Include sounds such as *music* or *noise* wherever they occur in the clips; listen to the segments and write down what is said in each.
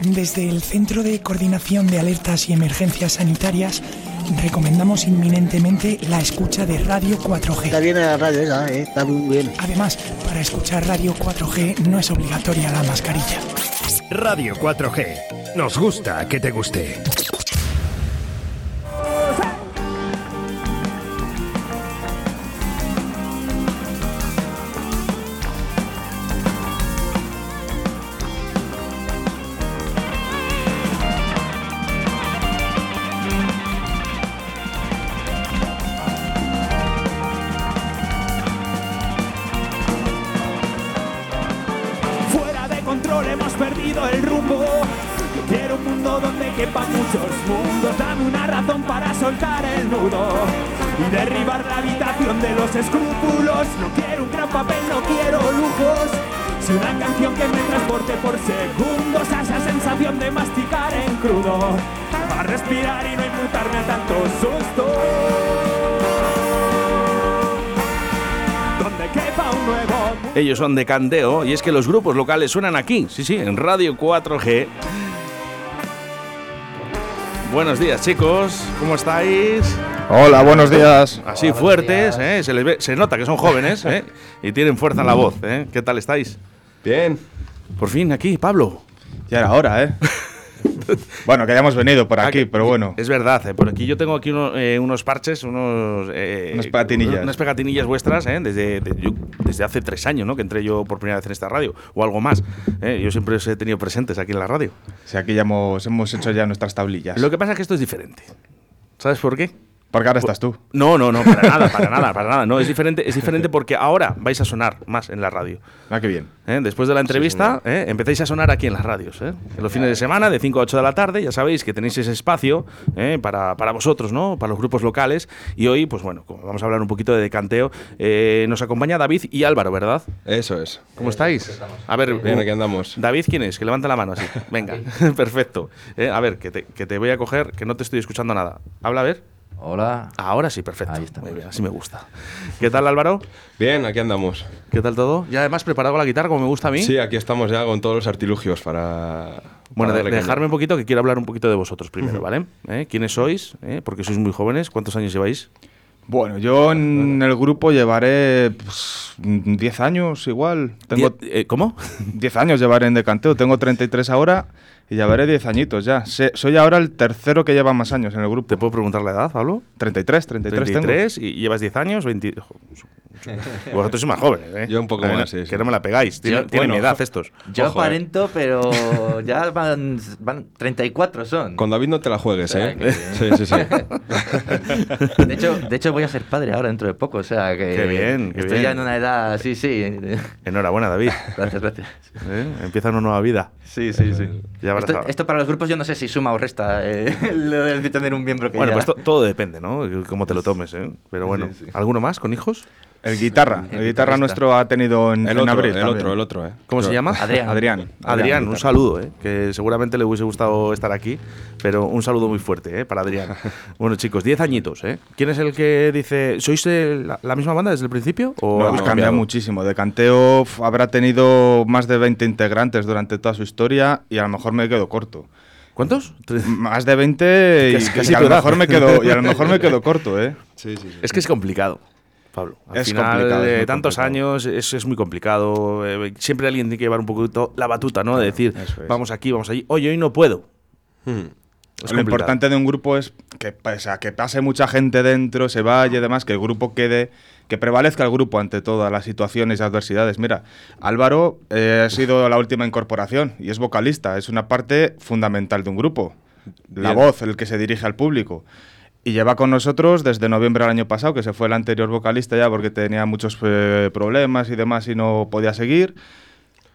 Desde el Centro de Coordinación de Alertas y Emergencias Sanitarias recomendamos inminentemente la escucha de Radio 4G. Está bien la radio esa, ¿eh? está muy bien. Además, para escuchar Radio 4G no es obligatoria la mascarilla. Radio 4G. Nos gusta que te guste. Son de Candeo y es que los grupos locales suenan aquí, sí, sí, en Radio 4G. Buenos días, chicos, ¿cómo estáis? Hola, buenos días. Así fuertes, ¿eh? se, les ve- se nota que son jóvenes ¿eh? y tienen fuerza en la voz. ¿eh? ¿Qué tal estáis? Bien. Por fin aquí, Pablo. Ya era hora, ¿eh? *laughs* *laughs* bueno, que hayamos venido por aquí, pero bueno. Es verdad, ¿eh? por aquí yo tengo aquí uno- eh, unos parches, unos... eh, Unas pegatinillas. Unas pegatinillas vuestras, ¿eh? desde, de- yo- desde hace tres años, ¿no? Que entré yo por primera vez en esta radio, o algo más. ¿eh? Yo siempre os he tenido presentes aquí en la radio. Si aquí ya hemos, hemos hecho ya nuestras tablillas. Lo que pasa es que esto es diferente. ¿Sabes por qué? Porque ahora estás tú. No, no, no, para nada, para nada, para nada. No, es diferente, es diferente porque ahora vais a sonar más en la radio. Ah, qué bien. ¿eh? Después de la entrevista, ¿eh? empezáis a sonar aquí en las radios. ¿eh? En los fines de semana, de 5 a 8 de la tarde, ya sabéis que tenéis ese espacio ¿eh? para, para vosotros, ¿no? Para los grupos locales. Y hoy, pues bueno, como vamos a hablar un poquito de decanteo, eh, nos acompaña David y Álvaro, ¿verdad? Eso es. ¿Cómo estáis? A ver, Bien, aquí andamos. David, ¿quién es? Que levanta la mano así. *laughs* Venga, *laughs* perfecto. Eh, a ver, que te, que te voy a coger, que no te estoy escuchando nada. Habla, a ver. Hola. Ahora sí, perfecto. Ahí está. Muy bien, así me gusta. ¿Qué tal, Álvaro? Bien, aquí andamos. ¿Qué tal todo? ¿Ya además preparado la guitarra como me gusta a mí? Sí, aquí estamos ya con todos los artilugios para. Bueno, para de- darle caña. dejarme un poquito que quiero hablar un poquito de vosotros primero, ¿vale? ¿Eh? ¿Quiénes sois? ¿Eh? Porque sois muy jóvenes. ¿Cuántos años lleváis? Bueno, yo en el grupo llevaré pues, 10 años igual. Tengo Die- eh, ¿Cómo? 10 años llevaré en decanteo. Tengo 33 ahora y llevaré 10 aññitos ya. Se- soy ahora el tercero que lleva más años en el grupo. ¿Te puedo preguntar la edad, Pablo? 33, 33, 33 y llevas 10 años, 20... *laughs* Vosotros sois más jóvenes, ¿eh? Yo un poco más, sí, Que no me la pegáis. Tienen, Yo- tienen mi edad estos. Yo Ojo, eh. aparento, pero ya van, van 34 son. Con David no te la juegues, ¿eh? *laughs* Sí, sí, sí. De hecho, de hecho, voy a ser padre ahora dentro de poco, o sea que Qué bien, qué estoy bien. ya en una edad, sí, sí. Enhorabuena, David. Gracias, gracias. ¿Eh? Empieza una nueva vida. Sí, sí, sí. Ya Esto, esto para los grupos yo no sé si suma o resta eh, *laughs* lo de tener un miembro que Bueno, ya- pues to- todo depende, ¿no? Cómo te lo tomes, ¿eh? Pero bueno, Sí, sí. ¿alguno más con hijos? El guitarra. El El guitarra nuestro ha tenido en, El en otro, abril. el también. otro, el otro, ¿eh? ¿Cómo se llama? Adrián. Adrián. Adrián, un saludo, ¿eh? que seguramente le hubiese gustado estar aquí, pero un saludo muy fuerte ¿eh? para Adrián. *laughs* bueno, chicos, 10 añitos. ¿eh? ¿Quién es el que dice, ¿sois la, la misma banda desde el principio? ¿O No, hemos cambiado muchísimo. De Canteo habrá tenido más de 20 integrantes durante toda su historia y a lo mejor me quedo corto. ¿Cuántos? Más de 20 *laughs* y, Casi- casi y a lo mejor me quedo y a lo mejor me quedo corto, ¿eh? *laughs* Sí, sí, sí. Es que es complicado. Pablo, al Es final complicado, es de muy tantos complicado. años es, es muy complicado. eh, siempre alguien tiene que llevar un poquito la batuta, ¿no? de decir, es. vamos aquí, vamos allí. Oye, hoy no puedo. Hmm. Es Lo complicado. importante de un grupo es que, pese a que pase mucha gente dentro, se vaya y demás, que el grupo quede, que prevalezca el grupo ante todas las situaciones y adversidades. Mira, Álvaro eh, ha sido la última incorporación y es vocalista, es una parte fundamental de un grupo. La Bien. voz, el que se dirige al público. Y lleva con nosotros desde noviembre del año pasado, que se fue el anterior vocalista ya porque tenía muchos eh, problemas y demás y no podía seguir.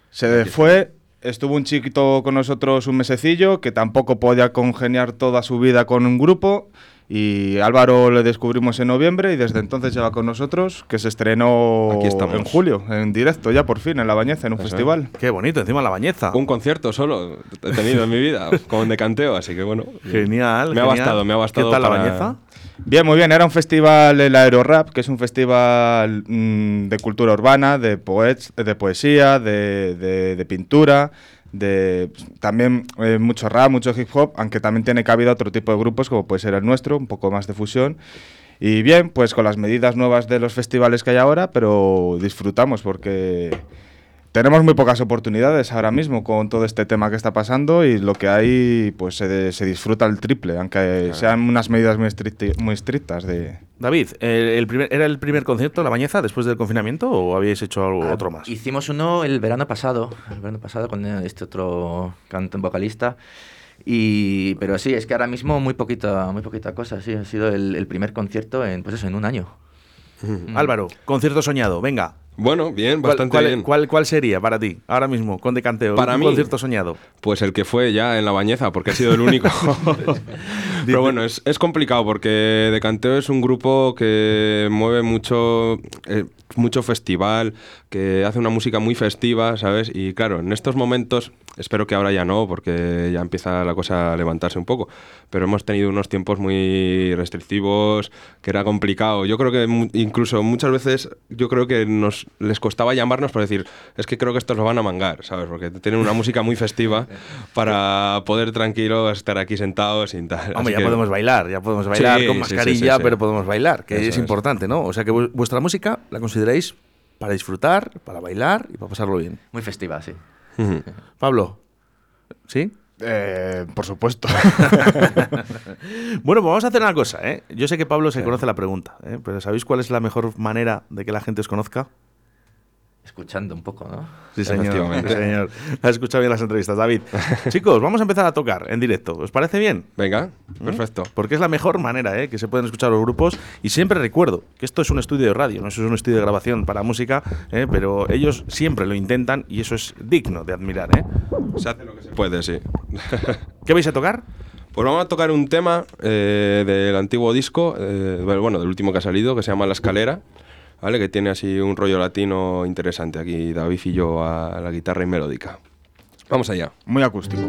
Se fue, estuvo un chiquito con nosotros un mesecillo, que tampoco podía congeniar toda su vida con un grupo. Y Álvaro le descubrimos en noviembre y desde entonces lleva con nosotros, que se estrenó Aquí estamos. en julio, en directo ya por fin, en La Bañeza, en un Eso es. festival. Qué bonito, encima la bañeza. Un concierto solo he tenido en mi vida *laughs* con decanteo, así que bueno. Genial. Me ha genial. bastado, me ha bastado. ¿Qué tal la para- bañeza? Bien, muy bien. Era un festival, el Aerorap, que es un festival mm, de cultura urbana, de, poets, de poesía, de, de- de pintura, de también eh, mucho rap, mucho hip hop, aunque también tiene cabida otro tipo de grupos como puede ser el nuestro, un poco más de fusión. Y bien, pues con las medidas nuevas de los festivales que hay ahora, pero disfrutamos porque tenemos muy pocas oportunidades ahora mismo con todo este tema que está pasando y lo que hay pues se, se disfruta el triple, aunque sean unas medidas muy, estricti- muy estrictas de... David, el, el primer, ¿era el primer concierto, La Bañeza, después del confinamiento o habíais hecho algo, otro más? Hicimos uno el verano pasado, el verano pasado con este otro canto vocalista. Y, pero sí, es que ahora mismo muy poquita, muy poquita cosa, sí, ha sido el, el primer concierto en, pues eso, en un año. Álvaro, concierto soñado, venga. Bueno, bien, ¿Cuál, bastante cuál- bien. cuál- cuál sería para ti, ahora mismo, con Decanteo? Para un mí- concierto soñado. Pues el que fue ya en la bañeza, porque ha sido el único. *laughs* *laughs* Pero bueno, es, es complicado porque Decanteo es un grupo que mueve mucho, eh, mucho festival, que hace una música muy festiva, ¿sabes? Y claro, en estos momentos, espero que ahora ya no, porque ya empieza la cosa a levantarse un poco, pero hemos tenido unos tiempos muy restrictivos, que era complicado. Yo creo que mu- incluso muchas veces, yo creo que nos les costaba llamarnos por decir, es que creo que estos lo van a mangar, ¿sabes? Porque tienen una música muy festiva *laughs* para poder tranquilo estar aquí sentados sin tal. Hombre, Así ya que- podemos bailar, ya podemos bailar Sí, con mascarilla, sí, sí. pero podemos bailar, que Eso es es. importante, ¿no? O sea que vu- vuestra música la consideráis para disfrutar, para bailar y para pasarlo bien. Muy festiva, sí. Pablo, ¿sí? Eh, por supuesto. *laughs* Bueno, pues vamos a hacer una cosa, ¿eh? Yo sé que Pablo se conoce la pregunta, ¿eh? pero ¿sabéis cuál es la mejor manera de que la gente os conozca? Escuchando un poco, ¿no? Sí, señor. Sí, señor. Has escuchado bien las entrevistas, David. *laughs* Chicos, vamos a empezar a tocar en directo. ¿Os parece bien? Venga, perfecto. Porque es la mejor manera ¿eh? que se pueden escuchar los grupos. Y siempre recuerdo que esto es un estudio de radio, no eso es un estudio de grabación para música, ¿eh? pero ellos siempre lo intentan y eso es digno de admirar. ¿eh? Se hace lo que se puede, sí. *laughs* ¿Qué vais a tocar? Pues vamos a tocar un tema eh, del antiguo disco, eh, bueno, del último que ha salido, que se llama La Escalera, ¿vale? Que tiene así un rollo latino interesante. Aquí David y yo a la guitarra y melódica. Vamos allá. Muy acústico.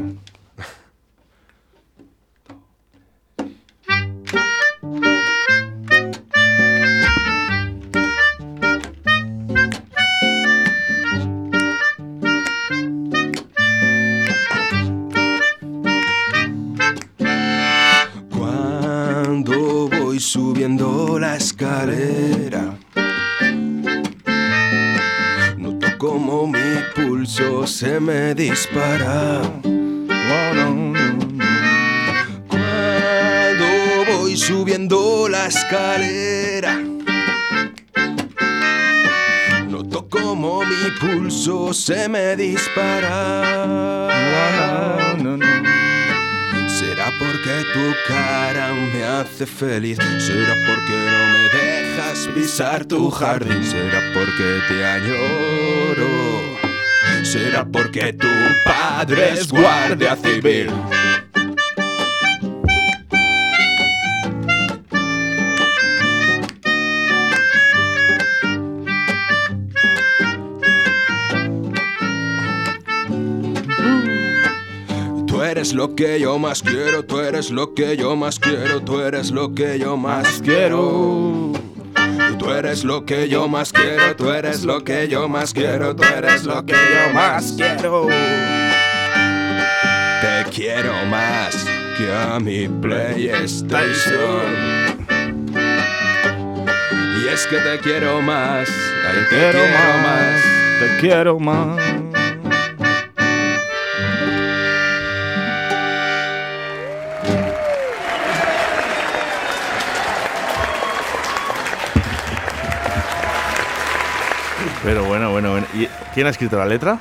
Cuando voy subiendo la escalera, como mi pulso se me dispara. Cuando voy subiendo la escalera, noto como mi pulso se me dispara. Será porque tu cara me hace feliz. Será porque no tu jardín. Será porque te añoro. Será porque tu padre es guardia civil. Tú eres lo que yo más quiero, tú eres lo que yo más quiero, tú eres lo que yo más quiero. Tú eres lo que yo más quiero, tú eres lo que yo más quiero, tú eres lo que yo más quiero. Te quiero más que a mi PlayStation. Y es que te quiero más, te, quiero, más. Te quiero más. ¿Y quién ha escrito la letra?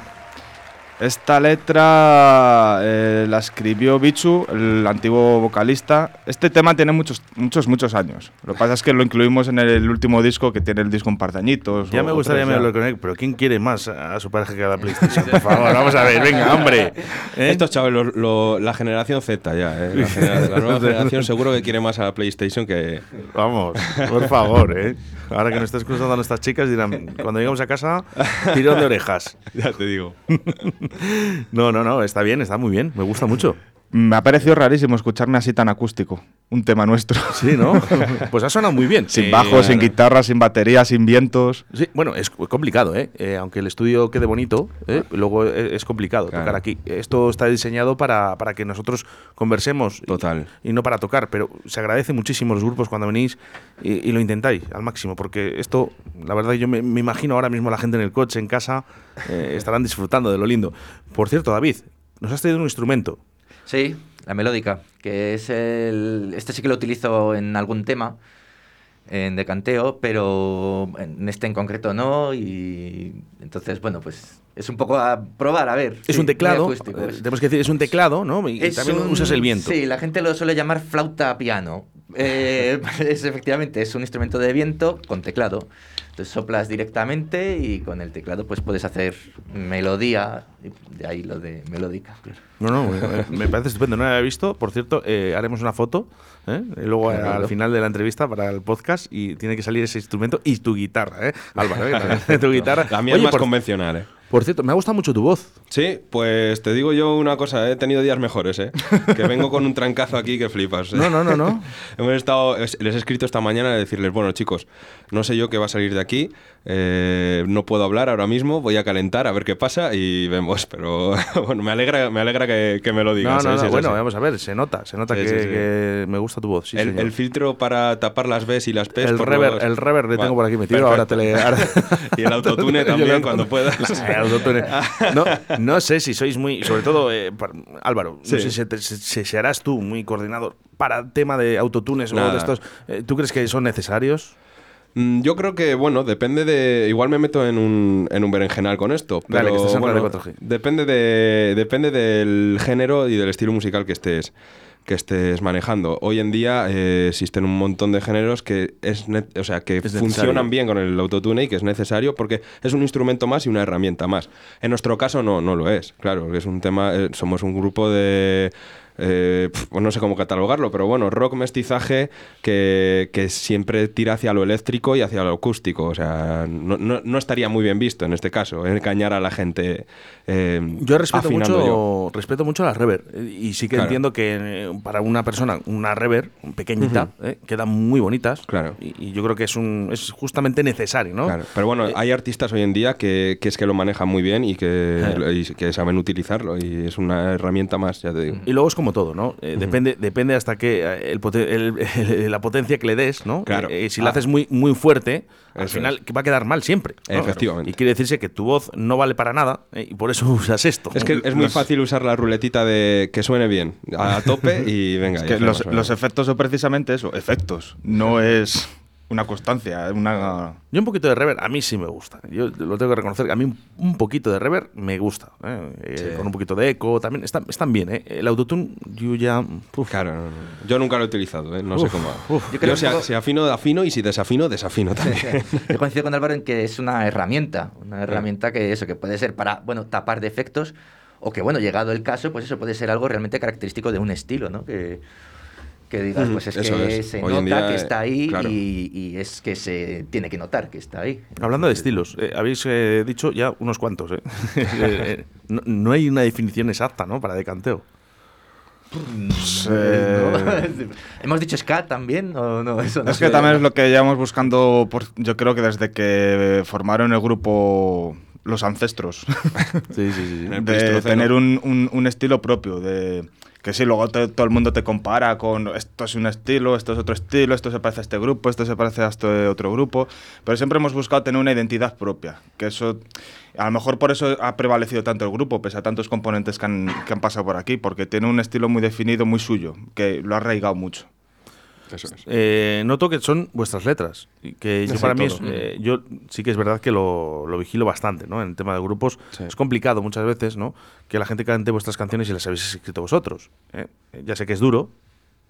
Esta letra eh, la escribió Bichu, el antiguo vocalista. Este tema tiene muchos, muchos, muchos años. Lo que pasa es que lo incluimos en el último disco que tiene el disco en partañitos. Ya o- me gustaría hablar con él, pero ¿quién quiere más a su pareja que a la PlayStation? Por favor, vamos a ver, venga, hombre. ¿Eh? Estos chavales, lo- lo- la generación Z ya, ¿eh? la, genera- la nueva *laughs* generación seguro que quiere más a la PlayStation que... Vamos, por favor, ¿eh? Ahora que nos estás cruzando a nuestras chicas dirán, cuando llegamos a casa, tirón de orejas. *laughs* Ya te digo. *laughs* No, no, no, está bien, está muy bien, me gusta mucho. Me ha parecido rarísimo escucharme así tan acústico. un tema nuestro. Sí, ¿no? *laughs* pues ha sonado muy bien. sin Eh, bajo, sin guitarra, sin batería, sin vientos. Sí, bueno, es complicado, ¿eh? Eh, Aunque el estudio quede bonito, ¿eh? luego e- es complicado Claro. tocar aquí. Esto está diseñado para, para que nosotros conversemos Total. Y, no para tocar, pero se agradece muchísimo los grupos cuando venís y, y lo intentáis al máximo, porque esto, la verdad, yo me, me imagino ahora mismo la gente en el coche, en casa, eh, estarán disfrutando de lo lindo. Por cierto, David, nos has traído un instrumento. Sí, la melódica, que es el... Este sí que lo utilizo en algún tema, en decanteo, pero en este en concreto no, y entonces, bueno, pues es un poco a probar, a ver. Es sí, un teclado, acústico, eh, es- tenemos que decir, es un teclado, ¿no? Y, y es también un- usas el viento. Sí, la gente lo suele llamar flauta piano. Eh, *laughs* es, efectivamente, es un instrumento de viento con teclado. Entonces soplas directamente y con el teclado pues puedes hacer melodía, y de ahí lo de melódica. claro. No, no, me, parece estupendo. No lo había visto. Por cierto, eh, haremos una foto ¿eh? luego Claro. al final de la entrevista para el podcast y tiene que salir ese instrumento y tu guitarra, ¿eh? Álvaro, ¿eh? *laughs* tu guitarra. La mía Oye, es más por, convencional, ¿eh? Por cierto, me ha gustado mucho tu voz. Sí, pues te digo yo una cosa, he tenido días mejores, ¿eh? *laughs* Que vengo con un trancazo aquí que flipas. ¿eh? No, no, no, no. *laughs* Hemos estado, es- les he escrito esta mañana de decirles, bueno chicos, no sé yo qué va a salir de aquí, eh, no puedo hablar ahora mismo, voy a calentar a ver qué pasa y vemos, pero *laughs* bueno, me alegra, me alegra que, que me lo digas. no, ¿eh? no, bueno, así. vamos a ver, se nota, se nota Sí, que, sí, sí. que me gusta tu voz. El, el filtro para tapar las Bs y las Ps. El rever, los- el rever le tengo por aquí metido, ahora te le... ahora- *laughs* y el autotune *laughs* también cuando puedas. El. No, no sé si sois muy, sobre todo, eh, Álvaro, no sé si, te- si- serás tú muy coordinador para tema de autotunes o de estos. eh, ¿Tú crees que son necesarios? Mm, Yo creo que, bueno, depende de. Igual me meto en un, en un berenjenal con esto. Pero Dale, que estás en bueno, Radio 4G. depende, de, depende del género y del estilo musical que estés que estés manejando. Hoy en día eh, existen un montón de géneros que es o sea que funcionan bien con el autotune y que es necesario porque es un instrumento más y una herramienta más. En nuestro caso no, no lo es, claro, es un tema, eh, somos un grupo de eh, pf, pues no sé cómo catalogarlo, pero bueno, rock mestizaje que, que siempre tira hacia lo eléctrico y hacia lo acústico. O sea, no, no- no estaría muy bien visto en este caso, engañar a la gente. eh, Yo respeto mucho, yo. respeto mucho la rever eh, y sí que Claro. entiendo que eh, para una persona una rever pequeñita eh, quedan muy bonitas. Claro. Y, y yo creo que es un es justamente necesario, ¿no? Claro, Pero bueno, Eh, hay artistas hoy en día que, que es que lo manejan muy bien y que, Eh. y que saben utilizarlo y es una herramienta más, ya te digo. Y luego es como todo, ¿no? Eh, depende, depende hasta que eh, el, pote- el- el- *laughs* la potencia que le des, ¿no? Claro. Eh, si Ah. la haces muy, muy fuerte, al final va a quedar mal siempre. ¿no? Efectivamente. Y quiere decirse que tu voz no vale para nada eh, y por eso *laughs* usas esto. Es que es muy Los- fácil usar la ruletita de que suene bien, a tope y *laughs* venga. Es que los, los efectos son precisamente eso, efectos. No es una constancia, una... Yo un poquito de rever, a mí sí me gusta. Yo lo tengo que reconocer, a mí un, poquito de rever me gusta. ¿eh? Eh, Con un poquito de eco también. Están, están bien, ¿eh? El autotune yo ya... uf. Claro, no, no. yo nunca lo he utilizado, ¿eh? no sé Uf, cómo. uf. Yo Yo, creo si, a- si afino, afino y si desafino, desafino *laughs* también. Yo coincido con Álvaro en que es una herramienta, una herramienta que eso, que puede ser para, bueno, tapar defectos o que, bueno, llegado el caso, pues eso puede ser algo realmente característico de un estilo, ¿no? Que, que digas, pues es eso que es. se Hoy en nota día, que eh, está ahí claro. y, y es que se tiene que notar que está ahí. Hablando de estilos, eh, habéis eh, dicho ya unos cuantos, ¿eh? Eh, *laughs* eh, no, no hay una definición exacta, ¿no? Para decanteo. eh, ¿no? *laughs* ¿Hemos dicho ska también o no? Eso no Es sé. que también es lo que llevamos buscando, por- yo creo que desde que formaron el grupo Los Ancestros, *laughs* Sí, sí, sí. De tener un, un- un estilo propio, de que sí, luego te- todo el mundo te compara con esto es un estilo, esto es otro estilo, esto se parece a este grupo, esto se parece a este otro grupo, pero siempre hemos buscado tener una identidad propia, que eso, a lo mejor por eso ha prevalecido tanto el grupo, pese a tantos componentes que han, que han pasado por aquí, porque tiene un estilo muy definido, muy suyo, que lo ha arraigado mucho. Eso es. Eh, noto que son vuestras letras. Que yo Sí, para mí es, eh, yo sí que es verdad que lo, lo vigilo bastante, ¿no? En el tema de grupos Sí. es complicado muchas veces, ¿no? Que la gente cante vuestras canciones y las habéis escrito vosotros. ¿eh? Ya sé que es duro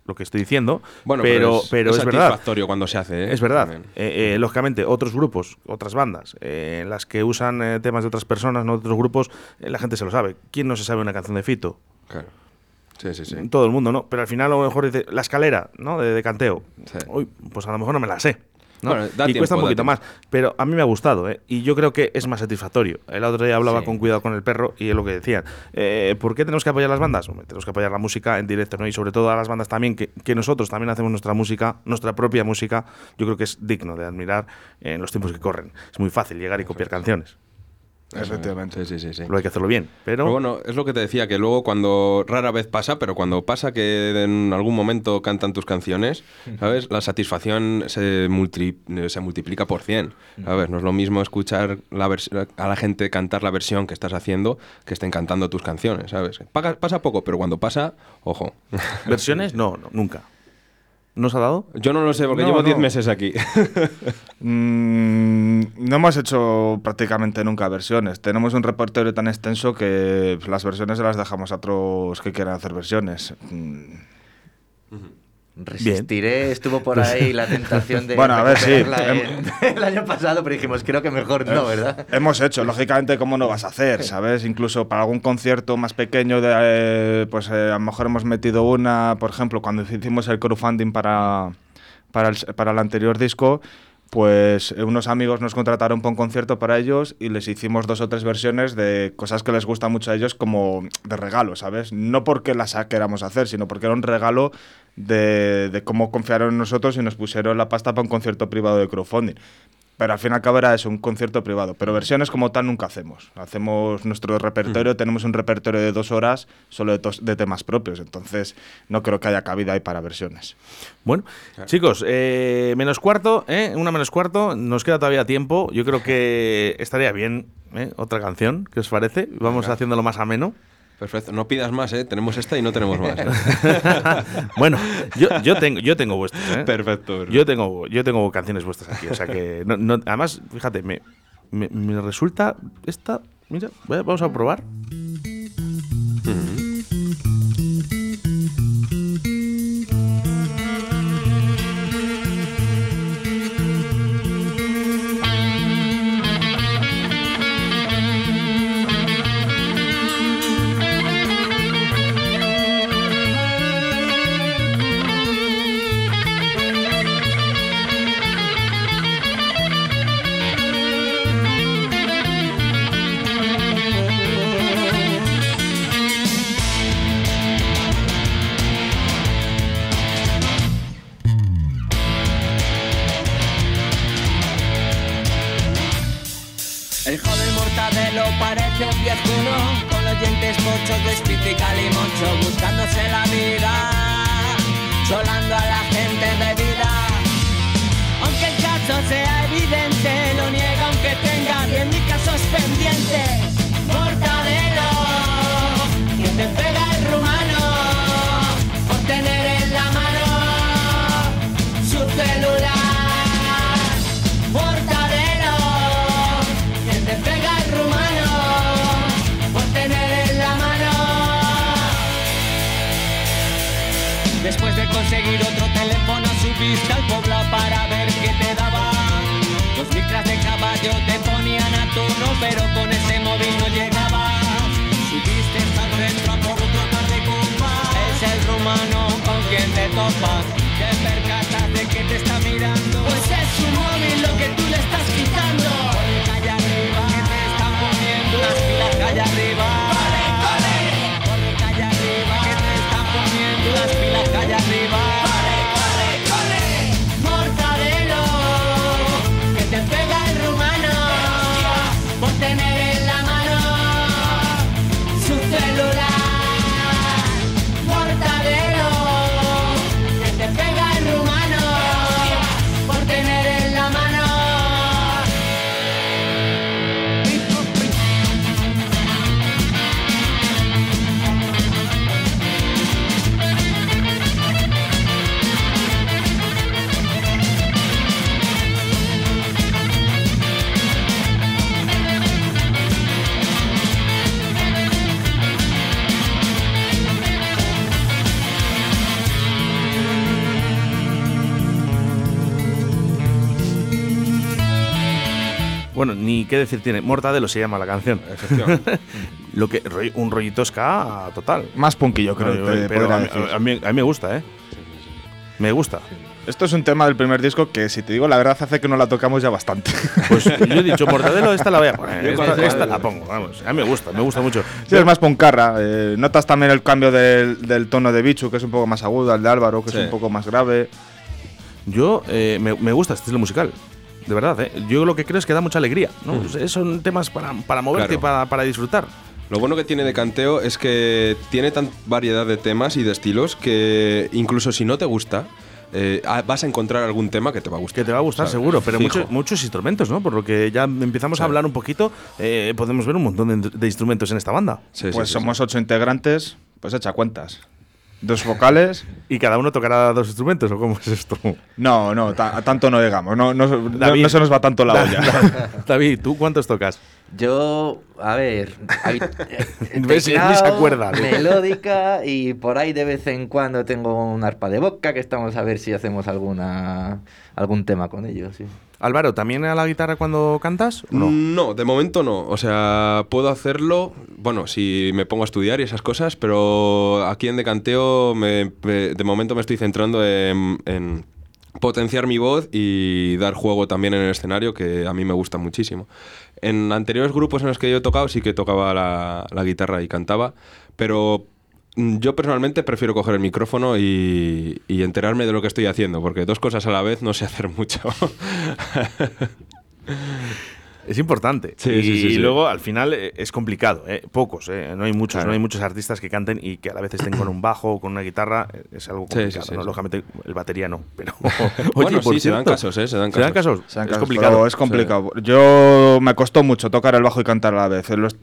lo que estoy diciendo, Bueno, pero, es, pero es es, verdad. satisfactorio cuando se hace. ¿eh? Es verdad. Eh, eh, lógicamente, otros grupos, otras bandas, en las que usan temas de otras personas, no de otros grupos, la gente se lo sabe. ¿Quién no se sabe una canción de Fito? Claro. Sí, sí, sí. Todo el mundo, ¿no? Pero al final a lo mejor dice, la escalera, ¿no? De, de canteo. Uy, pues a lo mejor no me la sé. ¿no? Bueno, da y tiempo, cuesta un poquito más. Pero a mí me ha gustado, ¿eh? Y yo creo que es más satisfactorio. El otro día hablaba Sí. con Cuidado con el Perro y es lo que decían. Eh, ¿Por qué tenemos que apoyar las bandas? Hombre, tenemos que apoyar la música en directo, ¿no? Y sobre todo a las bandas también, que, que nosotros también hacemos nuestra música, nuestra propia música. Yo creo que es digno de admirar en los tiempos que corren. Es muy fácil llegar y copiar canciones. Efectivamente. Sí, sí, sí. Lo hay que hacerlo bien. Pero, Pero bueno, es lo que te decía, que luego cuando rara vez pasa, pero cuando pasa que en algún momento cantan tus canciones, ¿sabes? La satisfacción se, multi- se multiplica por 100, ¿sabes? No es lo mismo escuchar la vers- a la gente cantar la versión que estás haciendo que estén cantando tus canciones, ¿sabes? Paga- pasa poco, pero cuando pasa, ojo. versiones, *laughs* no, no, nunca. ¿No os ha dado? Yo no lo sé porque No, llevo 10 no. meses aquí. *laughs* Mm, no hemos hecho prácticamente nunca versiones. Tenemos un repertorio tan extenso que las versiones se las dejamos a otros que quieran hacer versiones. Mm, Resistiré, estuvo por ahí la tentación de Bueno, a ver, sí. en- *laughs* el año pasado, pero dijimos, creo que mejor no, ¿verdad? Hemos hecho, lógicamente, ¿cómo no vas a hacer? ¿Sabes? Incluso para algún concierto más pequeño, de, eh, pues eh, a lo mejor hemos metido una, por ejemplo, cuando hicimos el crowdfunding para, para, el, para el anterior disco, pues eh, unos amigos nos contrataron para un concierto para ellos y les hicimos dos o tres versiones de cosas que les gustan mucho a ellos como de regalo, ¿sabes? No porque las queramos hacer, sino porque era un regalo de, de cómo confiaron en nosotros y nos pusieron la pasta para un concierto privado de crowdfunding. Pero al fin y al cabo era eso, un concierto privado. Pero versiones como tal nunca hacemos. Hacemos nuestro repertorio, tenemos un repertorio de dos horas solo de, tos- de temas propios. Entonces no creo que haya cabida ahí para versiones. Bueno, chicos, eh, menos cuarto, ¿eh? Una menos cuarto, nos queda todavía tiempo. Yo creo que estaría bien, ¿eh? Otra canción, ¿qué os parece? Vamos haciéndolo más ameno. Perfecto, no pidas más, ¿eh? Tenemos esta y no tenemos más. ¿eh? *laughs* bueno, yo, yo tengo, yo tengo vuestras, ¿eh? Perfecto, perfecto. Yo tengo, yo tengo canciones vuestras aquí, o sea que no- no- además, fíjate, me, me- me resulta esta, mira, vamos a probar. El decir tiene. Mortadelo se llama la canción. *laughs* Lo que, un rollito ska total. Más punky, yo creo. Pero, te pero a, a mí- a mí me gusta, ¿eh? Me gusta. Esto es un tema del primer disco que, si te digo la verdad, hace que no la tocamos ya bastante. Pues yo he dicho, Mortadelo, esta la voy a poner. Yo Esta, esta la pongo, vamos. A mí me gusta, me gusta mucho. Sí, es más poncarra. Eh, notas también el cambio del, del tono de Bichu, que es un poco más agudo, al de Álvaro, que Sí. es un poco más grave. Yo eh, me, me gusta este estilo musical. De verdad, ¿eh? Yo lo que creo es que da mucha alegría. ¿no? Es- Son temas para, para moverte y para, para disfrutar. Lo bueno que tiene de canteo es que tiene tan variedad de temas y de estilos que incluso si no te gusta, eh, vas a encontrar algún tema que te va a gustar. Que te va a gustar ¿sabes? seguro, pero muchos muchos instrumentos, ¿no? Por lo que ya empezamos a hablar un poquito, eh, podemos ver un montón de, de instrumentos en esta banda. Sí, sí, pues sí, somos ocho integrantes, pues echa cuentas. Dos vocales. ¿Y cada uno tocará dos instrumentos o cómo es esto? No, no, a tanto no llegamos. No, no, David. no se nos va tanto la olla. *laughs* David, ¿tú cuántos tocas? Yo, a ver, *laughs* eh, Ves, ni se acuerda, melódica y por ahí de vez en cuando tengo un arpa de boca que estamos a ver si hacemos alguna algún tema con ellos. Sí. Álvaro, ¿también a la guitarra cuando cantas? No. De momento no. O sea, puedo hacerlo, bueno, si me pongo a estudiar y esas cosas, pero aquí en Decanteo de momento me estoy centrando en, en potenciar mi voz y dar juego también en el escenario, que a mí me gusta muchísimo. En anteriores grupos en los que yo he tocado sí que tocaba la, guitarra y cantaba, pero yo personalmente prefiero coger el micrófono y, y enterarme de lo que estoy haciendo, porque dos cosas a la vez no sé hacer mucho. *laughs* Es importante. Sí, y sí, sí, sí. luego al final eh, es complicado. eh, Pocos, eh, no hay muchos, Claro. no hay muchos artistas que canten y que a la vez estén con un bajo o con una guitarra. eh, Es algo Sí, sí, complicado. sí, ¿no? sí. Lógicamente el batería no, pero *laughs* *laughs* Bueno, por sí, se dan cierto, casos, ¿eh? Se dan ¿Se dan casos. casos? O sea, es complicado. pero es complicado. Yo me costó mucho tocar el bajo y cantar a la vez. En los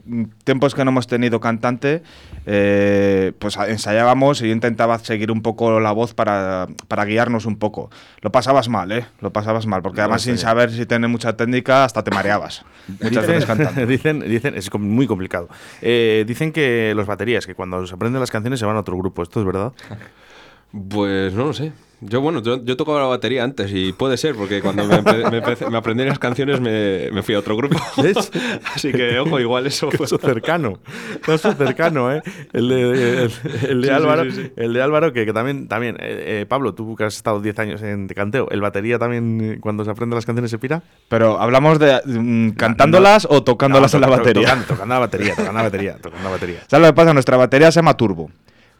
tiempos que no hemos tenido cantante, eh, pues ensayábamos y yo intentaba seguir un poco la voz para, para guiarnos un poco. Lo pasabas mal, ¿eh? Lo pasabas mal, porque además sin saber si tener mucha técnica hasta te mareabas. Muchas veces *laughs* cantando. dicen, dicen, es muy complicado. Eh, dicen que los baterías, que cuando se aprenden las canciones se van a otro grupo. ¿Esto es verdad? Pues no lo sé. Yo, bueno, yo, yo tocaba la batería antes y puede ser, porque cuando me, empe- me empecé- me aprendí las canciones me, me fui a otro grupo. *laughs* ¿Ves? *laughs* Así que, ojo, igual eso fue. Caso cercano. Caso cercano, ¿eh? El de, el, el de Sí, Álvaro, sí, sí. El de Álvaro que, que también, también eh, eh, Pablo, tú que has estado 10 años en canteo, ¿el batería también cuando se aprende las canciones se pira? Pero hablamos de mm, cantándolas o tocándolas No, en la batería. Tocando, tocando la batería, tocando la batería, tocando la batería. *laughs* ¿Sabes lo que pasa? Nuestra batería se llama Turbo.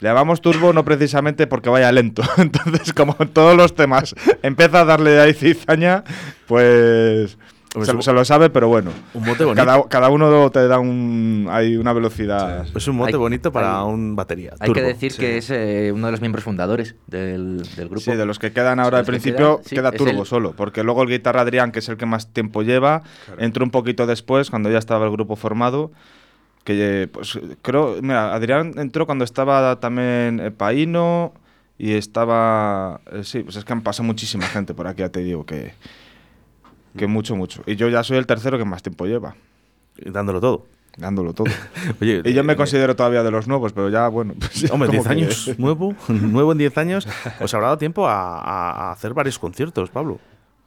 Le llamamos Turbo no precisamente porque vaya lento. *laughs* Entonces, como en todos los temas empieza a darle ahí cizaña, pues Pues se, un- se lo sabe, pero bueno. un mote bonito. Cada, cada uno te da un, hay una velocidad. Es un mote Hay- bonito para hay- un batería. Hay que turbo. decir que es eh, uno de los miembros fundadores del, del grupo. Sí, de los que quedan ahora al que principio quedan, sí, queda es Turbo el- solo, porque luego el guitarra Adrián, que es el que más tiempo lleva, entró un poquito después, cuando ya estaba el grupo formado. Que pues creo, mira, Adrián entró cuando estaba también eh, Paino y estaba. eh, sí, pues es que han pasado muchísima gente por aquí, ya te digo que. Que mucho, mucho. Y yo ya soy el tercero que más tiempo lleva, Dándolo todo. dándolo todo. *laughs* Oye, y yo me eh, considero todavía de los nuevos, pero ya, bueno. pues Hombre, como 10 que- años *laughs* nuevo, *laughs* nuevo en 10 años, os habrá dado tiempo a hacer varios conciertos, Pablo.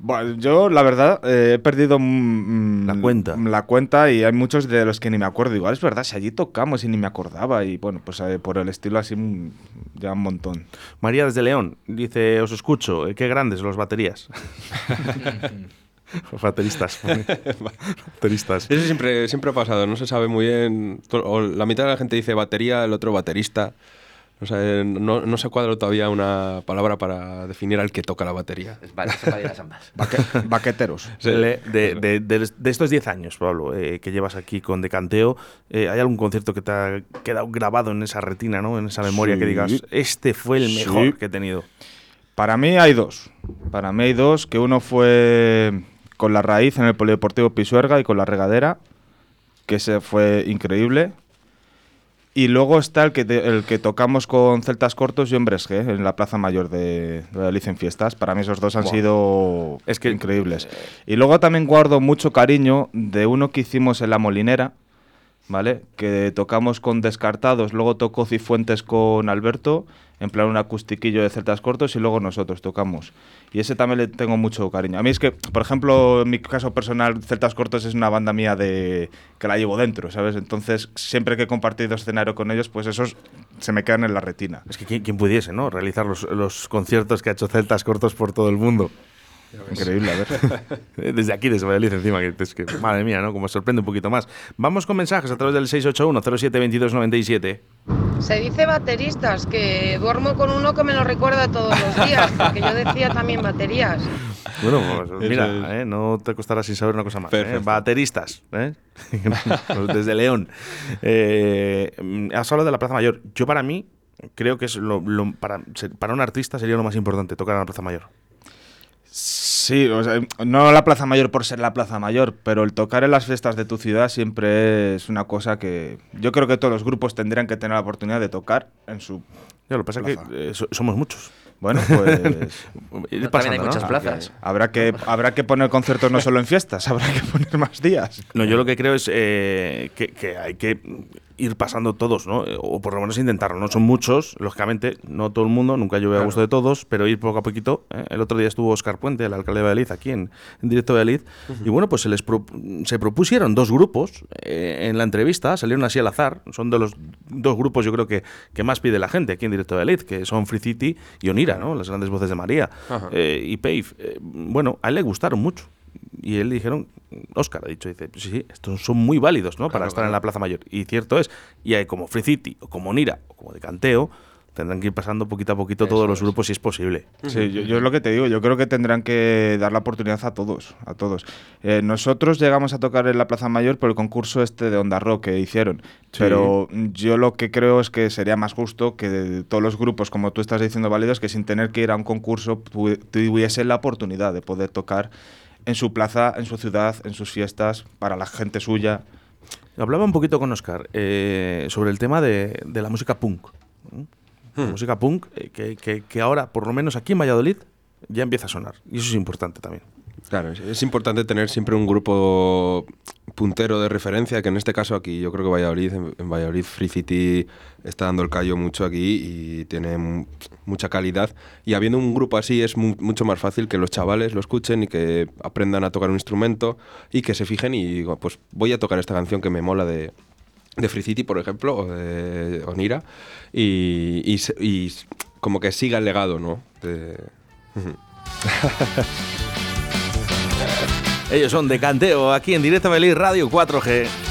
Bueno, yo, la verdad, eh, he perdido mm, La cuenta. La cuenta y hay muchos de los que ni me acuerdo. Igual es verdad, si allí tocamos y ni me acordaba. Y bueno, pues eh, por el estilo así, mm, ya un montón. María desde León dice, os escucho, eh, qué grandes los baterías. los *laughs* bateristas. *laughs* bateristas. Eso siempre, siempre ha pasado, no se sabe muy bien. o la mitad de la gente dice batería, el otro baterista. O sea, no, no se cuadra todavía una palabra para definir al que toca la batería. Es vale, válidas ambas. *laughs* Baque- baqueteros. Sí. De, de- de- de estos 10 años, Pablo, eh, que llevas aquí con Decanteo, eh, ¿hay algún concierto que te ha quedado grabado en esa retina, ¿no? en esa memoria, que digas, este fue el Sí. mejor que he tenido? Para mí hay dos. Para mí hay dos, que uno fue con la raíz en el Polideportivo Pisuerga y con la regadera, que ese fue increíble. Y luego está el que, te- el que tocamos con Celtas Cortos y Hombres G, en la Plaza Mayor de, de en Fiestas. Para mí esos dos han sido Es que- increíbles. Y luego también guardo mucho cariño de uno que hicimos en La Molinera, ¿vale? Que tocamos con Descartados, luego tocó Cifuentes con Alberto, en plan un acustiquillo de celtas cortos y luego nosotros tocamos. Y ese también le tengo mucho cariño. A mí es que, por ejemplo, en mi caso personal, Celtas Cortos es una banda mía de que la llevo dentro, ¿sabes? Entonces, siempre que he compartido escenario con ellos, pues esos se me quedan en la retina. Es que quien, pudiese, ¿no? Realizar los, los conciertos que ha hecho Celtas Cortos por todo el mundo. Increíble, a ver. *laughs* Desde aquí, desde Valladolid, encima, que es que, madre mía, ¿no? Como sorprende un poquito más. Vamos con mensajes a través del 681-07-2297. Se dice bateristas, que duermo con uno que me lo recuerda todos los días, porque yo decía también baterías. Bueno, pues mira, ¿eh? no te costará sin saber una cosa más. ¿eh? Bateristas, ¿eh? *laughs* desde León. Eh, has hablado de la Plaza Mayor. Yo para mí creo que es lo, para, para un artista sería lo más importante, tocar en la Plaza Mayor. Sí, o sea, no la Plaza Mayor por ser la Plaza Mayor, pero el tocar en las fiestas de tu ciudad siempre es una cosa que yo creo que todos los grupos tendrían que tener la oportunidad de tocar en su. Ya, lo que pasa es que eh, somos muchos. Bueno, *laughs* pues. también hay muchas plazas. Habrá que, *laughs* habrá que poner conciertos no solo en fiestas, *laughs* habrá que poner más días. No, yo lo que creo es eh, que, que, hay que ir pasando todos, ¿no? O por lo menos intentarlo. No son muchos, lógicamente, no todo el mundo, nunca llueve a gusto de todos, pero ir poco a poquito. ¿eh? El otro día estuvo Oscar Puente, el alcalde de Valladolid, aquí en, directo de Valladolid, y bueno, pues se les se propusieron dos grupos eh, en la entrevista, salieron así al azar, son de los dos grupos yo creo que, que más pide la gente aquí en directo de Valladolid, que son Free City y Onira, ¿no? Las grandes voces de María eh, y Pave. bueno, a él le gustaron mucho y él dijeron, Oscar ha dicho, dice, sí, sí, estos son muy válidos, ¿no? para estar en la Plaza Mayor. Y cierto es, y hay como Free City, o como Nira, o como de Canteo, tendrán que ir pasando poquito a poquito todos los grupos si es posible. Sí, yo, es lo que te digo, yo creo que tendrán que dar la oportunidad a todos, a todos. Eh, nosotros llegamos a tocar en la Plaza Mayor por el concurso este de Onda Rock que hicieron, pero yo lo que creo es que sería más justo que todos los grupos, como tú estás diciendo, válidos, que sin tener que ir a un concurso tuviesen la oportunidad de poder tocar en su plaza, en su ciudad, en sus fiestas, para la gente suya. Hablaba un poquito con Oscar eh, sobre el tema de, la música punk. La hmm. música punk eh, que, que, ahora, por lo menos aquí en Valladolid, ya empieza a sonar. Y eso es importante también. Claro, es, importante tener siempre un grupo puntero de referencia, que en este caso aquí yo creo que Valladolid, en, Valladolid Free City está dando el callo mucho aquí y tiene mucha calidad. Y habiendo un grupo así es mucho más fácil que los chavales lo escuchen y que aprendan a tocar un instrumento y que se fijen y digo, pues voy a tocar esta canción que me mola de, de Free City, por ejemplo, o de Onira, y, y, como que siga el legado, ¿no? *laughs* *laughs* Ellos son de Canteo, aquí en Directo Feliz Radio 4G.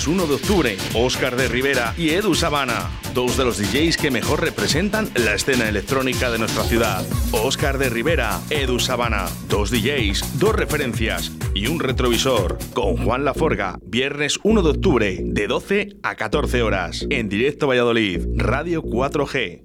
Viernes 1 de octubre, Oscar de Rivera y Edu Sabana, dos de los DJs que mejor representan la escena electrónica de nuestra ciudad. Oscar de Rivera, Edu Sabana, dos DJs, dos referencias y un retrovisor. Con Juan Laforga, viernes 1 de octubre, de 12 a 14 horas. En directo Valladolid, Radio 4G.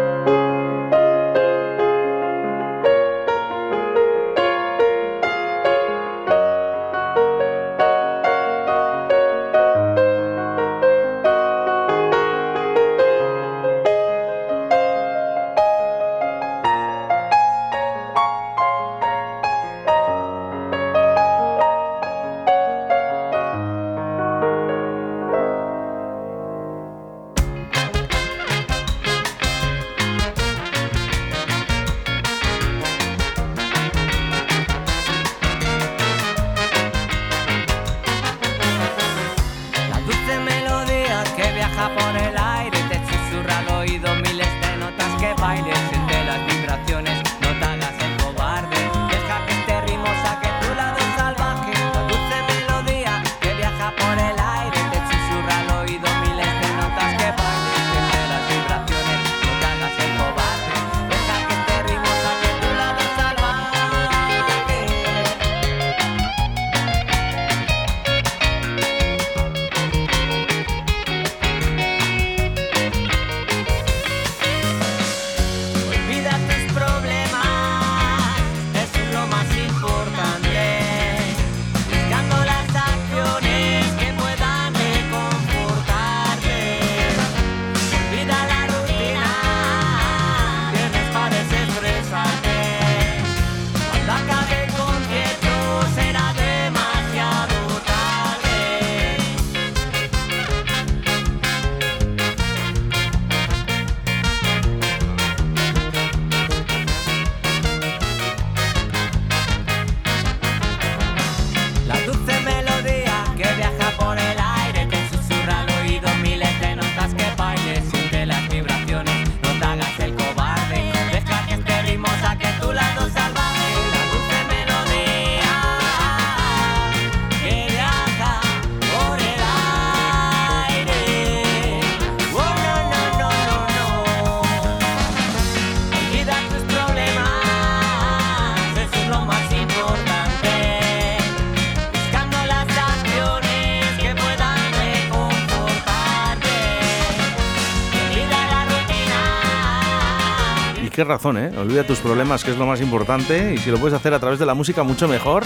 razón, ¿eh? Olvida tus problemas, que es lo más importante. Y si lo puedes hacer a través de la música, mucho mejor.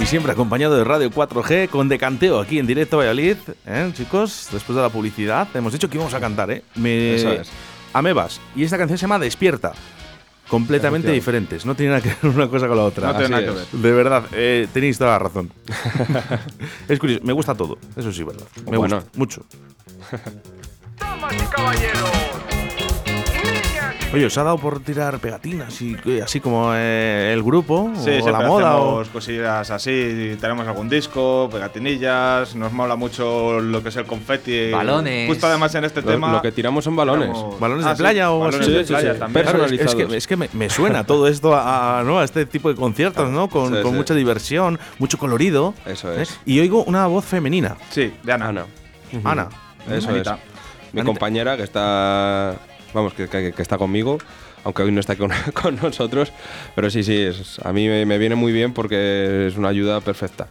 Y siempre acompañado de Radio 4G con Decanteo aquí en directo a Valladolid. ¿eh, chicos? Después de la publicidad, hemos dicho que íbamos a cantar, ¿eh? Me... Eso es. Amebas. Y esta canción se llama Despierta. Completamente diferentes. No tiene nada que ver una cosa con la otra. No tiene nada que ver. De verdad, eh, tenéis toda la razón. *laughs* es curioso, me gusta todo. Eso sí, verdad. Me Bueno. gusta mucho. Oye, ¿os ha dado por tirar pegatinas y eh, así como eh, el grupo Sí, o la moda? o- cosillas así, tenemos algún disco, pegatinillas, nos mola mucho lo que es el confeti. Balones. Justo además en este Lo, tema. lo que tiramos son balones. tiramos- ¿Balones Ah, de sí, playa o balones de Sí, sí, playa sí. también. Claro, es, es que, personalizados. es que me, me suena todo esto a, a- ¿no? a este tipo de conciertos, ¿no? Con, Sí, con sí. mucha diversión, mucho colorido. Eso ¿eh? es. Y oigo una voz femenina. Sí, de Ana. Ana. Ana. Eso Anita. es. Mi Anita. compañera que está, vamos, que, que- que está conmigo, aunque hoy no está con, *laughs* con nosotros, pero sí, sí, es- a mí me, me viene muy bien porque es una ayuda perfecta.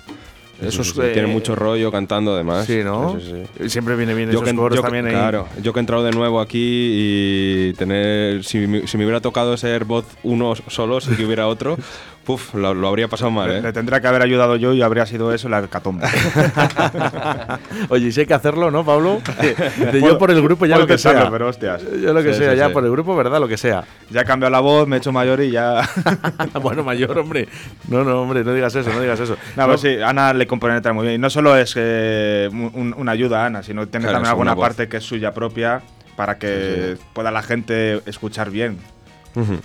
Eso es, sí, tiene eh, mucho rollo cantando además. Sí, ¿no? Sí, sí. Siempre viene bien Yo esos que, coros yo también ahí. claro, yo que he entrado de nuevo aquí y tener, si, me- si me hubiera tocado ser voz uno solo, que hubiera otro, *laughs* puf, lo, lo habría pasado mal, Le, ¿eh? le tendría que haber ayudado yo y habría sido eso la hecatombe. *laughs* Oye, si hay que hacerlo, ¿no, Pablo? De- *laughs* de yo por el grupo ya lo que pensarlo, sea. pero hostias. Yo lo que Sí, sea, sí, ya sí. por el grupo, ¿verdad? Lo que sea. Ya he cambiado la voz, me he hecho mayor y ya. *laughs* bueno, mayor, hombre. No, no, hombre, no digas eso, no digas eso. No, pero sí, Ana le compone letra muy bien. Y no solo es eh, un- una ayuda a Ana, sino tiene Claro, también alguna una voz. parte que es suya propia para que pueda la gente escuchar bien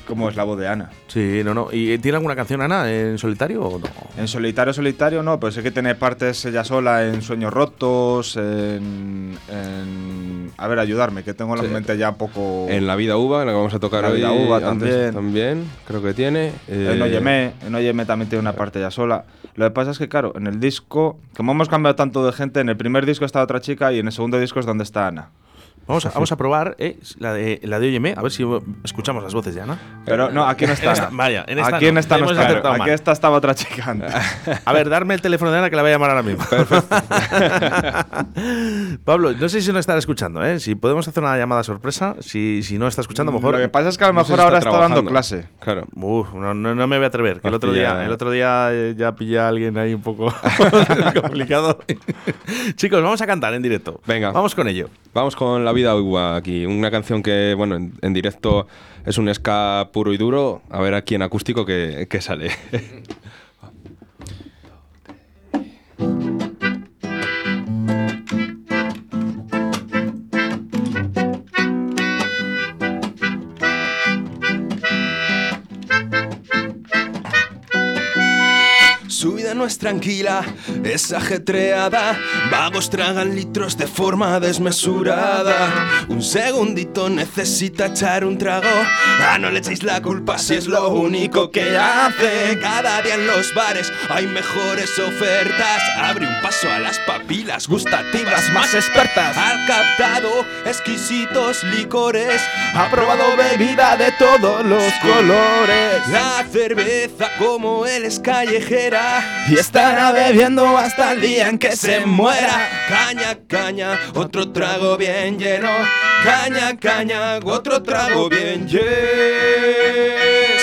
cómo es la voz de Ana. Sí, no, no. ¿Y tiene alguna canción Ana en solitario o no? En solitario, solitario no, pero sé que tiene partes ella sola en Sueños Rotos, en... en- a ver, ayudarme, que tengo la Sí. mente ya un poco... En La Vida Uva, en la que vamos a tocar La hoy. Vida Uva antes también. también, creo que tiene. En Eh, Óyeme, en Óyeme también tiene una parte ya sola. Lo que pasa es que, claro, en el disco, como hemos cambiado tanto de gente, en el primer disco está otra chica y en el segundo disco es donde está Ana. Vamos a, vamos a probar eh, la, de, la de Óyeme, a ver si escuchamos las voces de Ana. Pero no, aquí no está Ana. vaya, en esta aquí no. en esta no Hemos está. Aquí esta estaba otra chica antes. A ver, darme el teléfono de Ana que la voy a llamar ahora mismo. *laughs* Pablo, no sé si no estará escuchando, ¿eh? Si podemos hacer una llamada sorpresa, si, si no está escuchando, a lo mejor. Lo que pasa es que a lo No sé mejor si ahora está está dando clase. Claro. Uf, no, no, no me voy a atrever. Que el otro día, el otro día eh, ya pillé a alguien ahí un poco *laughs* *laughs* complicado. Chicos, vamos a cantar en directo. Venga. Vamos con ello. Vamos con La Vida Uva aquí. Una canción que, bueno, en, en directo es un ska puro y duro. A ver aquí en acústico que, que sale. *laughs* Su vida no es tranquila, es ajetreada. Vagos tragan litros de forma desmesurada. Un segundito necesita echar un trago. Ah, no le echéis la culpa si es lo único que hace. Cada día en los bares hay mejores ofertas. Abre un paso a las papilas gustativas más expertas. Ha captado exquisitos licores. Ha probado bebida de todos los colores. La cerveza como él es callejera y estará bebiendo hasta el día en que se muera. Caña, caña, otro trago bien lleno. Caña, caña, otro trago bien lleno.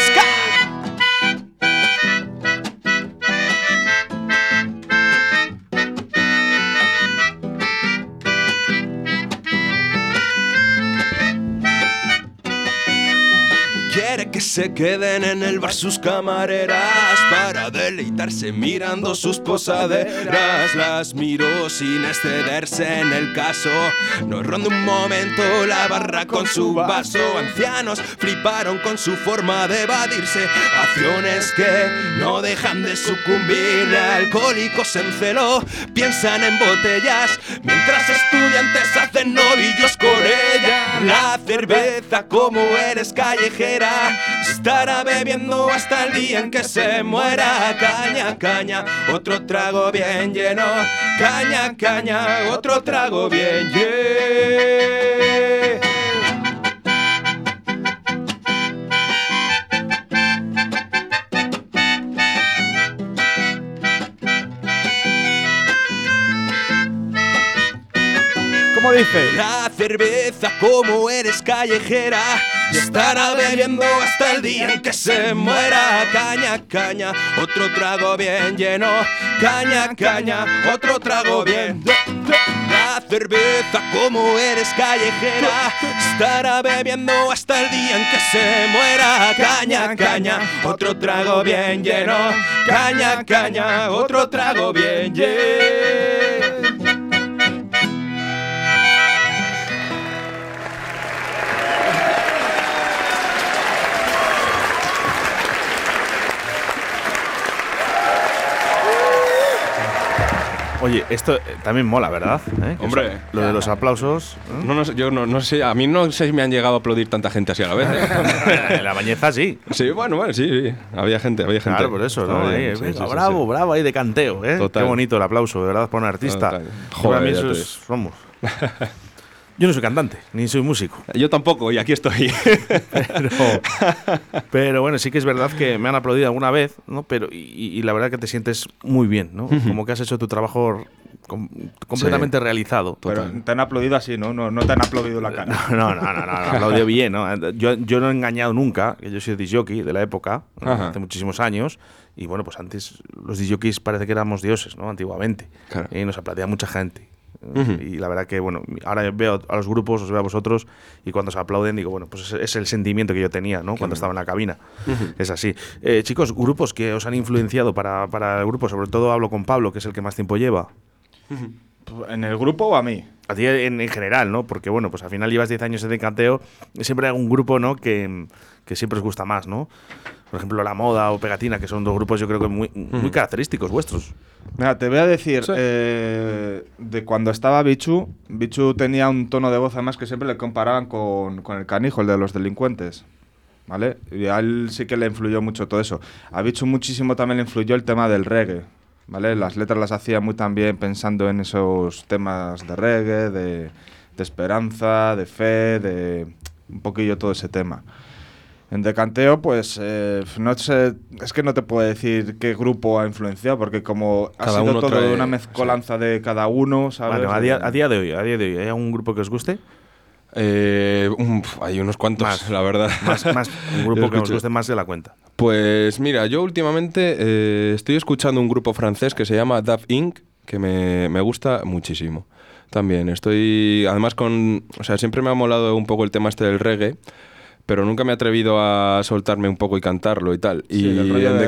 Se queden en el bar sus camareras para deleitarse mirando sus posaderas. Las miró sin excederse en el caso. Nos ronda un momento la barra con su vaso. Ancianos fliparon con su forma de evadirse. Acciones que no dejan de sucumbir. Alcohólicos en celo piensan en botellas mientras estudiantes hacen novillos con ella. La cerveza, como eres callejera, estará bebiendo hasta el día en que se muera. Caña, caña, otro trago bien lleno. Caña, caña, otro trago bien lleno. ¿Cómo dice? La cerveza, como eres callejera, estará bebiendo hasta el día en que se muera. Caña, caña, otro trago bien lleno. Caña, caña, otro trago bien. La cerveza, como eres callejera, estará bebiendo hasta el día en que se muera. Caña, caña, otro trago bien lleno. Caña, caña, otro trago bien lleno. Oye, esto eh, también mola, ¿verdad? ¿Eh? Hombre. eso- Lo de los aplausos. ¿eh? No, no sé, yo no, no sé, a mí no sé si me han llegado a aplaudir tanta gente así a la vez. ¿eh? En *laughs* la bañeza sí. Sí, bueno, bueno, sí, sí. Había gente, había gente. Claro, por eso, ¿no? Ahí, sí, venga, sí, sí, bravo, sí. bravo ahí de canteo, ¿eh? Total. Qué bonito el aplauso, de verdad, para un artista. Total. Para Joder, mí eso es, vamos. *laughs* Yo no soy cantante, ni soy músico. Yo tampoco, y aquí estoy. *laughs* *laughs* Pero, pero bueno, sí que es verdad que me han aplaudido alguna vez, ¿no? Pero, y, y la verdad que te sientes muy bien, ¿no? Como que has hecho tu trabajo com- completamente realizado. Pero te han aplaudido así, ¿no? No, no te han aplaudido la cara. No, no, no, no, no, aplaudió *laughs* bien, ¿no? Yo, yo no he engañado nunca, yo soy disjockey de la época, ¿no? Hace muchísimos años, y bueno, pues antes los disjockeys parece que éramos dioses, ¿no? Antiguamente. Y nos aplaudía mucha gente. Y la verdad que, bueno, ahora veo a los grupos, os veo a vosotros, y cuando se aplauden digo, bueno, pues es, es el sentimiento que yo tenía, ¿no? Cuando estaba en la cabina. Es así. Eh, chicos, grupos que os han influenciado para, para el grupo, sobre todo hablo con Pablo, que es el que más tiempo lleva. ¿En el grupo o a mí? A ti en, en general, ¿no? Porque, bueno, pues al final llevas 10 años de canteo y siempre hay algún grupo, ¿no? Que, que siempre os gusta más, ¿no? Por ejemplo, La Moda o Pegatina, que son dos grupos yo creo que muy, muy característicos vuestros. Mira, te voy a decir, eh, de cuando estaba Bichu, Bichu tenía un tono de voz además que siempre le comparaban con, con el canijo, el de los delincuentes. ¿Vale? Y a él sí que le influyó mucho todo eso. A Bichu muchísimo también le influyó el tema del reggae. ¿Vale? Las letras las hacía muy también pensando en esos temas de reggae, de, de esperanza, de fe, de un poquillo todo ese tema. En decanteo, pues eh, no sé, es que no te puedo decir qué grupo ha influenciado, porque como ha Cada sido uno todo trae- una mezcolanza de cada uno, ¿sabes? Vale, a, día, De- a día de hoy, a día de hoy, ¿hay algún grupo que os guste? Eh, um, hay unos cuantos, Más. la verdad. Más, más, un *laughs* grupo que os escucho- guste más de la cuenta. Pues mira, yo últimamente eh, estoy escuchando un grupo francés que se llama Dub Inc., que me, me gusta muchísimo. También estoy, además con, o sea, siempre me ha molado un poco el tema este del reggae, pero nunca me he atrevido a soltarme un poco y cantarlo y tal. Sí, y el rollo de.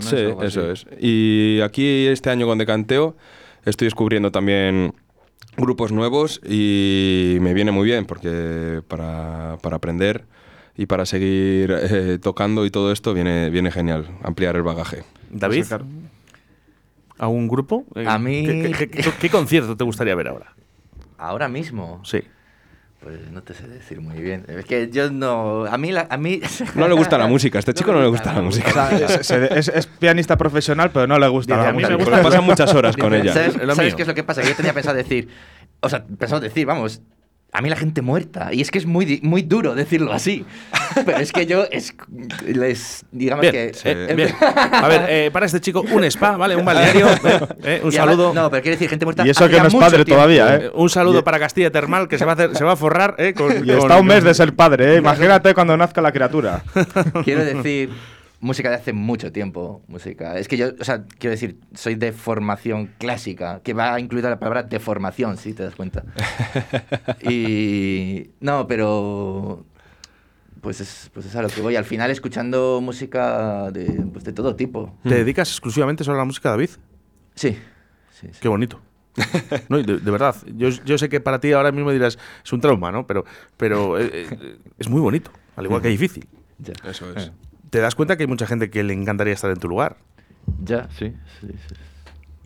Sí, Es eso así. es. Y aquí este año con Decanteo estoy descubriendo también grupos nuevos y me viene muy bien porque para, para aprender y para seguir eh, tocando y todo esto viene, viene genial, ampliar el bagaje. David, claro. ¿algún grupo? Eh, A mí- ¿Qué, qué- qué- qué concierto te gustaría ver ahora? Ahora mismo. Sí. Pues no te sé decir muy bien. Es que yo no. A mí. La, a mí *laughs* No le gusta la música, a este chico no le gusta la música. O sea, es, se- es- es pianista profesional, pero no le gusta Dice, la a mí me música. gusta- Pasan muchas horas con ella. ¿Sabes, sabes qué es lo que pasa? Que yo tenía pensado decir. O sea, pensado decir, vamos. A mí la gente muerta. Y es que es muy, muy duro decirlo así. *laughs* Pero es que yo. Es, les, digamos Bien, que. eh, bien. A ver, eh, para este chico, un spa, ¿vale? Un *laughs* balneario. eh, eh, un y además- saludo. No, pero quiere decir gente muerta. Y eso que no es padre tiempo. todavía, Eh, ¿eh? un saludo para Castilla Termal, que se va a, hacer, se va a forrar eh, con, Y está con- un mes de ser padre, ¿eh? *laughs* Imagínate cuando nazca la criatura. Quiero decir, música de hace mucho tiempo. Música. Es que yo, o sea, quiero decir, soy de formación clásica, que va incluida la palabra deformación, si te das cuenta. *laughs* Y. No, pero. Pues es, pues es a lo que voy. Al final, escuchando música de, pues de todo tipo. ¿Te dedicas exclusivamente solo a la música, David? Sí. sí, sí. Qué bonito. No, de, de verdad, yo, yo sé que para ti ahora mismo dirás, es un trauma, ¿no? Pero, pero eh, eh, es muy bonito, al igual que difícil. Ya. Eso es. ¿Te das cuenta que hay mucha gente que le encantaría estar en tu lugar? Ya, sí. Sí, sí.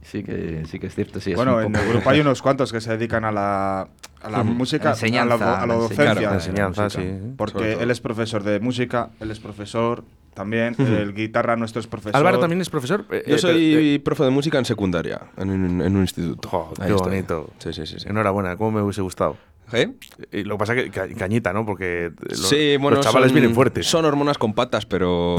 Sí que, sí que es cierto, sí. es Bueno, en el grupo *laughs* hay unos cuantos que se dedican a la, a la música, Enseñanza, a la, a la docencia. enseñanza. sí. Porque él es profesor de música, él es profesor también, el guitarra nuestro es profesor. Álvaro también es profesor. Eh, Yo eh, soy pero- eh, profe de música en secundaria, en un, en un instituto. Ahí qué bonito. Sí, sí, sí. sí. Enhorabuena, cómo me hubiese gustado. ¿Eh? Y lo que pasa es que ca- cañita, ¿no? Porque los, sí, bueno, los chavales son- vienen fuertes. Son hormonas con patas, pero,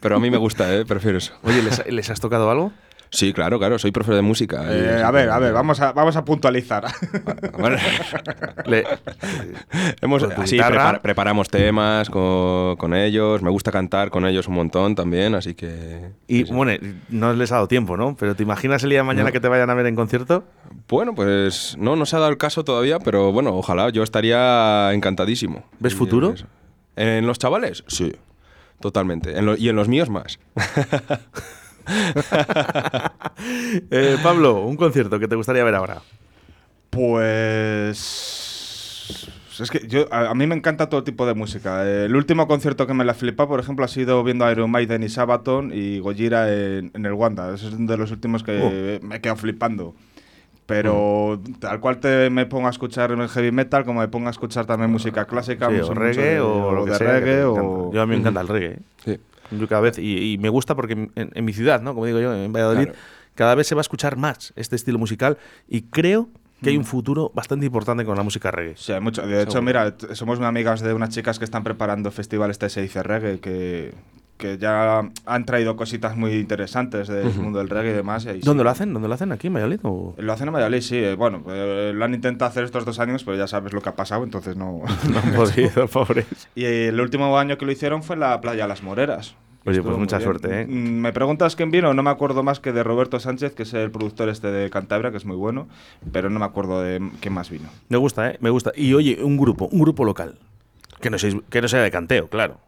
pero a mí me gusta, ¿eh? Prefiero eso. Oye, ¿les, les has tocado algo? Sí, claro, claro, soy profe de música. y- Eh, a ver, a ver, vamos a, vamos a puntualizar. Bueno, *laughs* Le- hemos, así preparamos temas con, con ellos, me gusta cantar con ellos un montón también, así que... y bueno, no les ha dado tiempo, ¿no? Pero ¿te imaginas el día de mañana No. que te vayan a ver en concierto? Bueno, pues no, no se ha dado el caso todavía, pero bueno, ojalá, yo estaría encantadísimo. ¿Ves futuro? ¿En los chavales? Sí, totalmente. En lo- y en los míos más. *laughs* *laughs* Eh, Pablo, un concierto que te gustaría ver ahora. Pues. Es que yo, a, a mí me encanta todo tipo de música. Eh, El último concierto que me la flipa, por ejemplo, ha sido viendo a Iron Maiden y Sabaton y Gojira en, en el Wanda. Ese es uno de los últimos que me he quedado flipando. Pero tal cual te me pongo a escuchar el heavy metal, como me pongo a escuchar también música clásica, Sí, o reggae de- o lo que de reggae o... Yo a mí me encanta el reggae. ¿eh? Sí. Yo cada vez, y, y me gusta porque en, en mi ciudad, ¿no? Como digo yo, en Valladolid, Claro. cada vez se va a escuchar más este estilo musical y creo que hay un futuro bastante importante con la música reggae. Sí, hay mucho. De hecho, Seguro. mira, somos muy amigas de unas chicas que están preparando festivales de se dice reggae, que, que ya han traído cositas muy interesantes del mundo del reggae y demás. y ¿Dónde sí. lo hacen? ¿Dónde lo hacen? ¿Aquí en Valladolid? o? Lo hacen en Valladolid, sí. eh, Bueno, eh, lo han intentado hacer estos dos años, pero ya sabes lo que ha pasado, entonces no. *laughs* No han podido, *laughs* pobres. y el último año que lo hicieron fue en la playa Las Moreras. Oye, Estuvo pues mucha bien. suerte, ¿eh? Mm, Me preguntas quién vino, no me acuerdo más que de Roberto Sánchez, que es el productor este de Cantabria, que es muy bueno, pero no me acuerdo de quién más vino. Me gusta, ¿eh? Me gusta. Y oye, un grupo, un grupo local. Que no, seáis- que no sea de canteo, claro.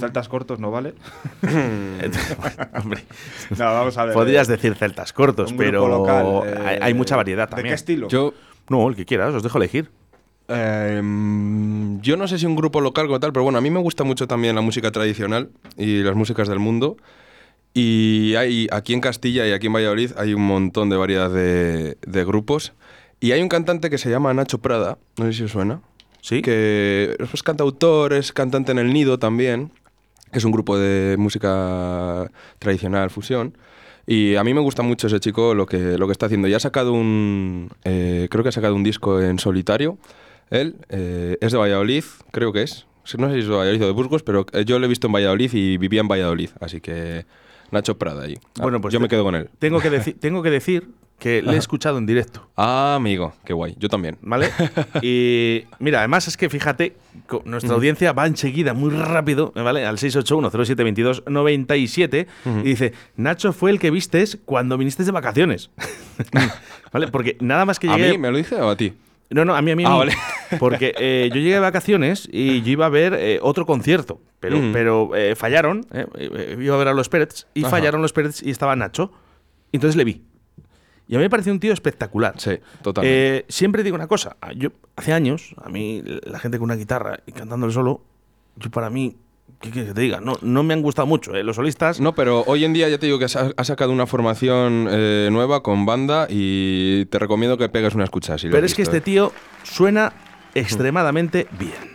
Celtas cortos no vale. *laughs* Hombre, *laughs* No, vamos a ver. podrías eh, decir celtas cortos, un grupo pero local, eh, hay, hay mucha variedad ¿De también. qué estilo? Yo, No, el que quieras, os dejo elegir. eh, yo no sé si un grupo local como tal, pero bueno, a mí me gusta mucho también la música tradicional y las músicas del mundo. Y hay aquí en Castilla y aquí en Valladolid hay un montón de variedad de, de grupos. Y hay un cantante que se llama Nacho Prada, no sé si os suena. Sí. Que es cantautor, es cantante en El Nido también, que es un grupo de música tradicional, fusión. Y a mí me gusta mucho ese chico lo que, lo que está haciendo. Ya ha sacado un. eh, creo que ha sacado un disco en solitario. Él eh, es de Valladolid, creo que es. No sé si es de Valladolid o de Burgos, pero eh, yo lo he visto en Valladolid y vivía en Valladolid. Así que Nacho Prada ahí. Ah, Bueno, pues yo te- me quedo con él. Tengo que, tengo que decir que le he escuchado en directo. Ah, amigo, qué guay. Yo también. ¿Vale? *laughs* Y mira, además es que fíjate, nuestra audiencia va enseguida, muy rápido, ¿vale? Al 681-0722-97 y dice, Nacho fue el que vistes cuando viniste de vacaciones. *laughs* ¿Vale? Porque nada más que ¿A llegué... mí me lo dice o a ti? No, no, a mí, a mí. a Ah, mí. vale. *laughs* Porque eh, yo llegué de vacaciones y yo iba a ver eh, otro concierto, pero, Mm. pero eh, fallaron. eh, eh, iba a ver a los Pérez y Ajá. fallaron los Pérez y estaba Nacho. Entonces le vi. Y a mí me pareció un tío espectacular. Sí, totalmente. Eh, siempre digo una cosa. Yo, hace años, a mí, la gente con una guitarra y cantándole solo, yo para mí, ¿qué quieres que te diga? No, no me han gustado mucho. eh, Los solistas. No, pero hoy en día ya te digo que has- ha sacado una formación eh, nueva con banda y te recomiendo que pegues una escucha. Si pero es que este eh. tío suena extremadamente bien.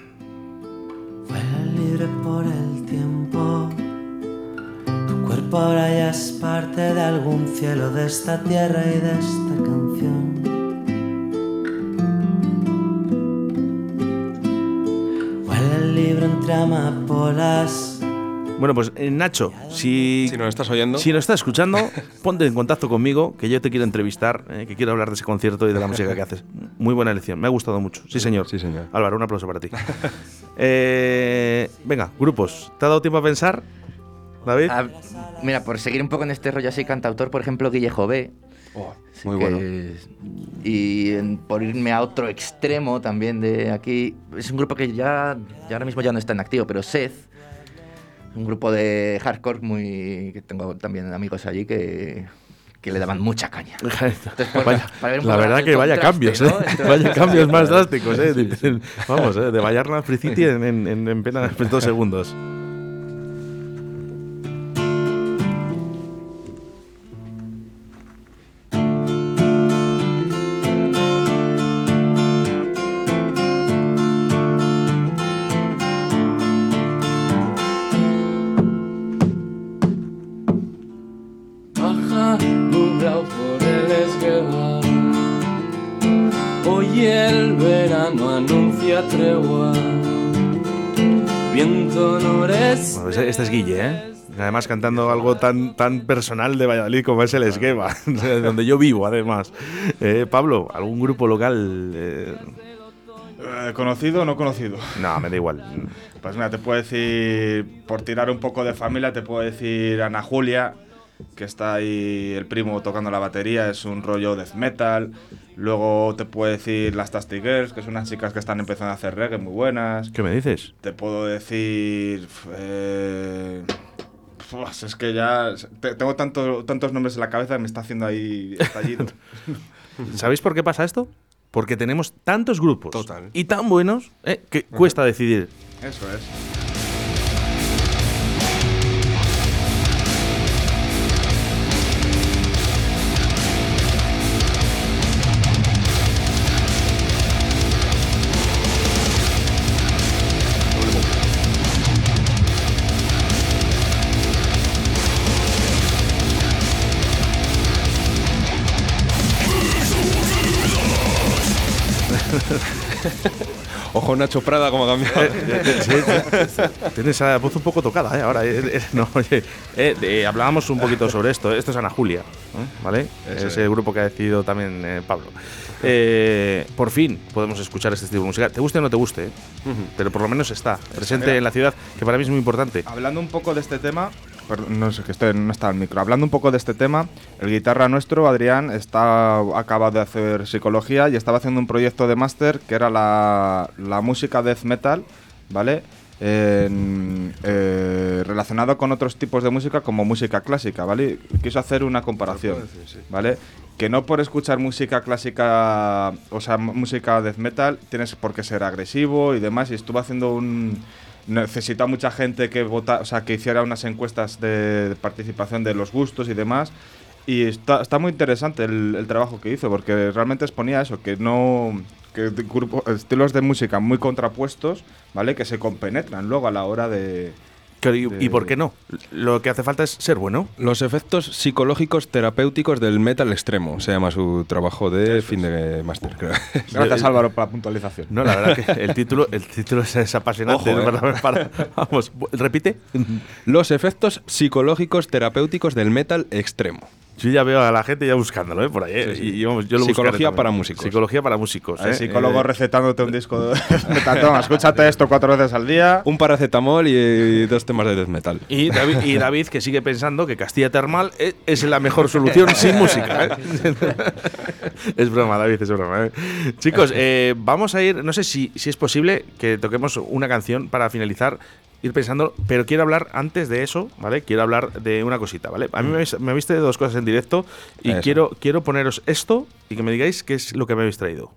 Ahora ya es parte de algún cielo de esta tierra y de esta canción. Huele el libro entre amapolas. Bueno, pues eh, Nacho, si, Si nos estás oyendo. si nos estás escuchando, ponte en contacto conmigo, que yo te quiero entrevistar, eh, que quiero hablar de ese concierto y de la música que haces. Muy buena elección, me ha gustado mucho. Sí, señor. Sí, señor. Álvaro, un aplauso para ti. Eh, venga, grupos, ¿te ha dado tiempo a pensar, David? Ah, mira, por seguir un poco en este rollo así cantautor, por ejemplo, Guille Jové. Sí muy que bueno. Y en- por irme a otro extremo también de aquí, es un grupo que ya, ya ahora mismo ya no está en activo, pero Seth, un grupo de hardcore muy que tengo también amigos allí que, que le daban mucha caña. *laughs* Entonces, pues, Vaya, para ver un la poco verdad que vaya cambios, ¿no? ¿eh? Entonces- *laughs* Vaya cambios más drásticos, ¿eh? Vamos, ¿eh? de Vallarna a Free City en, en, en, en apenas dos segundos. Además cantando algo tan, tan personal de Valladolid como es el esquema, *laughs* donde yo vivo además. Eh, Pablo, ¿algún grupo local? eh? Eh, ¿Conocido o no conocido? No, me da igual. Pues mira, te puedo decir, por tirar un poco de familia, te puedo decir Ana Julia, que está ahí el primo tocando la batería, es un rollo death metal. Luego te puedo decir las Tasty Girls, que son unas chicas que están empezando a hacer reggae muy buenas. ¿Qué me dices? Te puedo decir... eh, pues es que ya te- tengo tanto- tantos nombres en la cabeza que me está haciendo ahí estallido. *laughs* ¿Sabéis por qué pasa esto? Porque tenemos tantos grupos y tan buenos eh, que cuesta decidir. Eso es. Ojo, Nacho Prada, como ha cambiado. *laughs* Tienes esa voz un poco tocada, ¿eh? Ahora, eh, eh, no, oye, eh, hablábamos un poquito sobre esto. Esto es Ana Julia. ¿vale? Es el grupo que ha decidido también Pablo. Eh, por fin podemos escuchar este estilo de música. Te guste o no te guste, ¿eh? pero por lo menos está presente Mira. en la ciudad, que para mí es muy importante. Hablando un poco de este tema, perdón, no sé que estoy, no está el micro. Hablando un poco de este tema, el guitarra nuestro, Adrián, está acaba de hacer psicología y estaba haciendo un proyecto de máster que era la, la música death metal, ¿vale? En, eh, relacionado con otros tipos de música como música clásica, ¿vale? Quiso hacer una comparación, ¿vale? Que no por escuchar música clásica, o sea, música death metal, tienes por qué ser agresivo y demás. Y estuvo haciendo un... Necesitó a mucha gente que vota, o sea, que hiciera unas encuestas de participación de los gustos y demás. Y está, está muy interesante el, el trabajo que hizo, porque realmente exponía eso, que no. Que estilos de música muy contrapuestos, ¿vale? Que se compenetran luego a la hora de. ¿Y, de- y por qué no? Lo que hace falta es ser bueno. Los efectos psicológicos terapéuticos del metal extremo, se llama su trabajo de fin de máster, creo. *laughs* Gracias, Álvaro, por la puntualización. No, la verdad que el título, el título es, apasionante. Eh. Para- para- vamos, repite. Los efectos psicológicos terapéuticos del metal extremo. Yo ya veo a la gente ya buscándolo, ¿eh? Por ahí. ¿eh? Sí, sí. Y, vamos, yo lo buscaré Psicología para músicos. Psicología para músicos. ¿eh? psicólogo Eh, recetándote un disco de metal. Toma, escúchate esto cuatro veces al día. Un paracetamol y dos temas de death metal. Y David, y David, que sigue pensando que Castilla Termal es, es la mejor solución sin música. ¿eh? *laughs* es broma, David, es broma. ¿eh? Chicos, eh, vamos a ir, no sé si, si es posible que toquemos una canción para finalizar, ir pensando, pero quiero hablar antes de eso, ¿vale? Quiero hablar de una cosita, ¿vale? A mí me, habéis- me habéis traído dos cosas en directo y Eso. quiero, quiero poneros esto y que me digáis qué es lo que me habéis traído.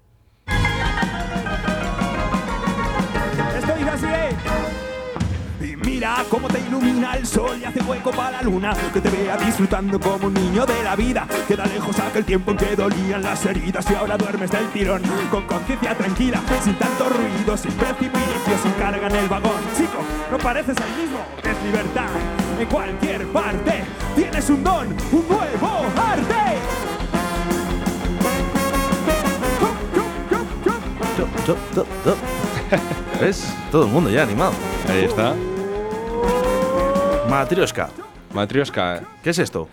Mira cómo te ilumina el sol y hace hueco para la luna Que te vea disfrutando como un niño de la vida Queda lejos aquel tiempo en que dolían las heridas Y ahora duermes del tirón Con conciencia tranquila, sin tanto ruido, sin precipicio Sin carga en el vagón Chico, no pareces el mismo, es libertad En cualquier parte tienes un don, un nuevo arte. *laughs* ¿Ves? Todo el mundo ya animado. Ahí está. Matrioska. Matrioska. ¿Qué es esto?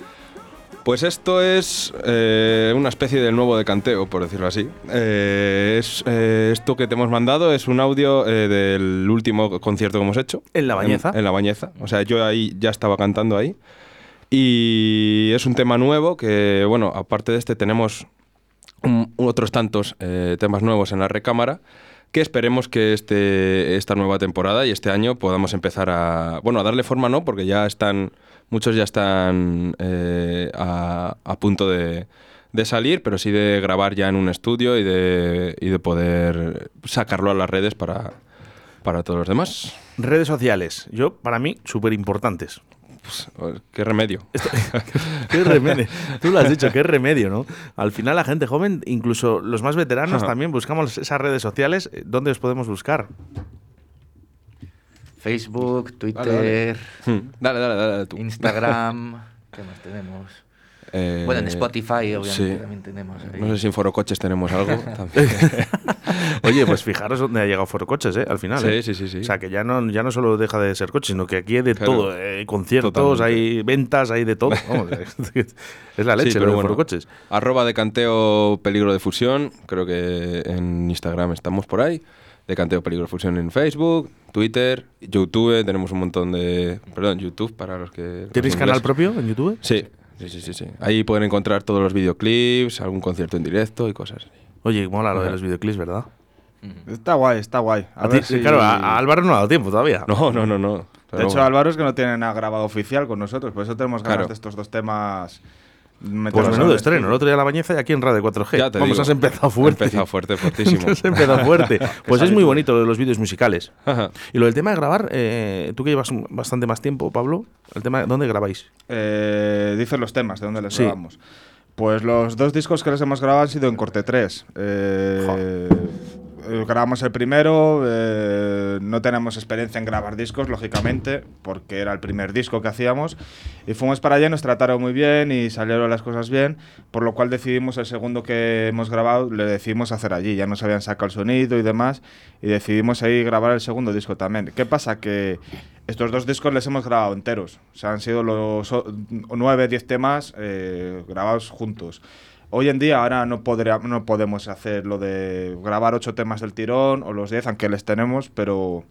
Pues esto es eh, una especie del nuevo decanteo, por decirlo así. Eh, es, eh, esto que te hemos mandado es un audio eh, del último concierto que hemos hecho. ¿En La Bañeza? En, en La Bañeza. O sea, yo ahí ya estaba cantando ahí. Y es un tema nuevo que, bueno, aparte de este tenemos un- otros tantos eh, temas nuevos en la recámara que esperemos que este, esta nueva temporada y este año podamos empezar a, bueno, a darle forma, ¿no? Porque ya están, muchos ya están eh, a, punto de, de salir, pero sí de grabar ya en un estudio y de, y de poder sacarlo a las redes para, para todos los demás. Redes sociales. Yo, para mí, súper importantes. Pues, ¿Qué remedio? *laughs* Qué remedio. Tú lo has dicho, qué remedio, ¿no? Al final la gente joven, incluso los más veteranos, también buscamos esas redes sociales. Eh, ¿Dónde os podemos buscar? Facebook, Twitter, Dale, dale. Hmm, Dale, dale, dale, tú. Instagram. ¿Qué más tenemos? Eh, Bueno, en Spotify, obviamente, sí. también tenemos. ahí. No sé si en Foro Coches tenemos algo. *laughs* *laughs* Oye, pues fijaros dónde ha llegado Foro Coches, ¿eh? Al final. Sí, ¿eh? sí, sí, sí. O sea, que ya no, ya no solo deja de ser coche, sino que aquí hay de Claro. todo. eh, conciertos, Totalmente. hay ventas, hay de todo. *laughs* Vamos, es la leche Sí, pero bueno, Foro Coches. Arroba decanteo peligro de fusión. Creo que en Instagram estamos por ahí. Decanteo peligro de fusión en Facebook, Twitter, YouTube. Tenemos un montón de. Perdón, YouTube para los que. ¿Tenéis canal propio en YouTube? Sí. Sí, sí, sí, sí. Ahí pueden encontrar todos los videoclips, algún concierto en directo y cosas. Oye, mola lo de los videoclips, ¿verdad? Está guay, está guay. A A ti- ver si- Claro, a, Álvaro no ha dado tiempo todavía. No, no, no, no. De hecho, bueno. Álvaro es que no tiene nada grabado oficial con nosotros, por eso tenemos ganas Claro. de estos dos temas. Pues menudo estreno, el otro día la bañeza y aquí en Radio 4G. Ya te Vamos, digo. has empezado fuerte. He empezado fuerte, *laughs* fuertísimo. has empezado fuerte. *laughs* Pues es muy bonito lo de los vídeos musicales. Ajá. Y lo del tema de grabar, eh, tú que llevas bastante más tiempo, Pablo, el tema, ¿dónde grabáis? Eh, dicen los temas, de dónde les Sí. grabamos. Pues los dos discos que les hemos grabado han sido en corte 3. Eh, eh, grabamos el primero, eh, no tenemos experiencia en grabar discos, lógicamente, porque era el primer disco que hacíamos. Y fuimos para allá, nos trataron muy bien y salieron las cosas bien, por lo cual decidimos el segundo que hemos grabado, le decidimos hacer allí. Ya nos habían sacado el sonido y demás, y decidimos ahí grabar el segundo disco también. ¿Qué pasa? Que estos dos discos les hemos grabado enteros. O sea, han sido los nueve, diez temas eh, grabados juntos. Hoy en día ahora no, podría, no podemos hacer lo de grabar ocho temas del tirón o los diez, aunque les tenemos, pero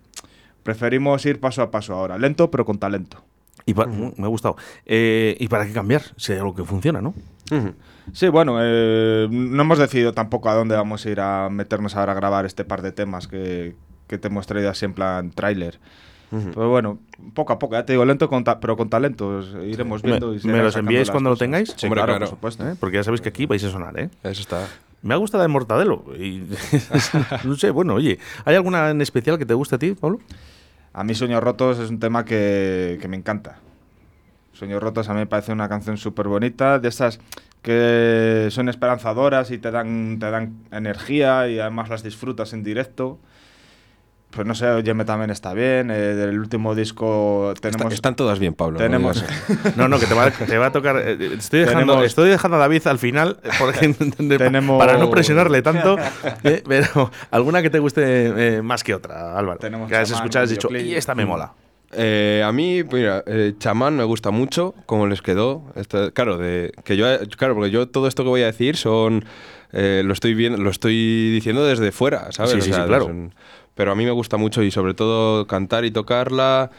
preferimos ir paso a paso ahora. Lento, pero con talento. Y pa- mm, Me ha gustado. Eh, ¿Y para qué cambiar? Si hay algo que funciona, ¿no? Sí, bueno, eh, no hemos decidido tampoco a dónde vamos a ir a meternos ahora a grabar este par de temas que, que te hemos traído así en plan tráiler. Pero bueno, poco a poco, ya te digo, lento con pero con talentos. Iremos viendo. y ¿Me los enviáis cuando lo tengáis? Sí, claro, por supuesto. ¿Eh? Porque ya sabéis que aquí vais a sonar, ¿eh? Eso está. Me ha gustado el mortadelo. Y *laughs* no sé, bueno, oye, ¿hay alguna en especial que te guste a ti, Pablo? A mí Sueños Rotos es un tema que, que me encanta. Sueños Rotos a mí me parece una canción súper bonita, de esas que son esperanzadoras y te dan, te dan energía y además las disfrutas en directo. Pues no sé, Óyeme también está bien. eh, del último disco tenemos. están todas bien, Pablo. Tenemos. *laughs* No, no, que te va, te va a tocar. eh, Estoy dejando, Tenemos- estoy dejando a David al final eh, porque- *laughs* Tenemos- para no presionarle tanto. *laughs* eh, pero alguna que te guste eh, más que otra, Álvaro. Tenemos que has escuchado y has dicho, y esta me mola. Eh, a mí, mira, eh, Chamán me gusta mucho, cómo les quedó. Esto- claro, de, que yo, claro, porque yo todo esto que voy a decir son, eh, lo estoy viendo, lo estoy diciendo desde fuera, ¿sabes? Sí, O sí, sea, sí, claro. pero a mí me gusta mucho y sobre todo cantar y tocarla.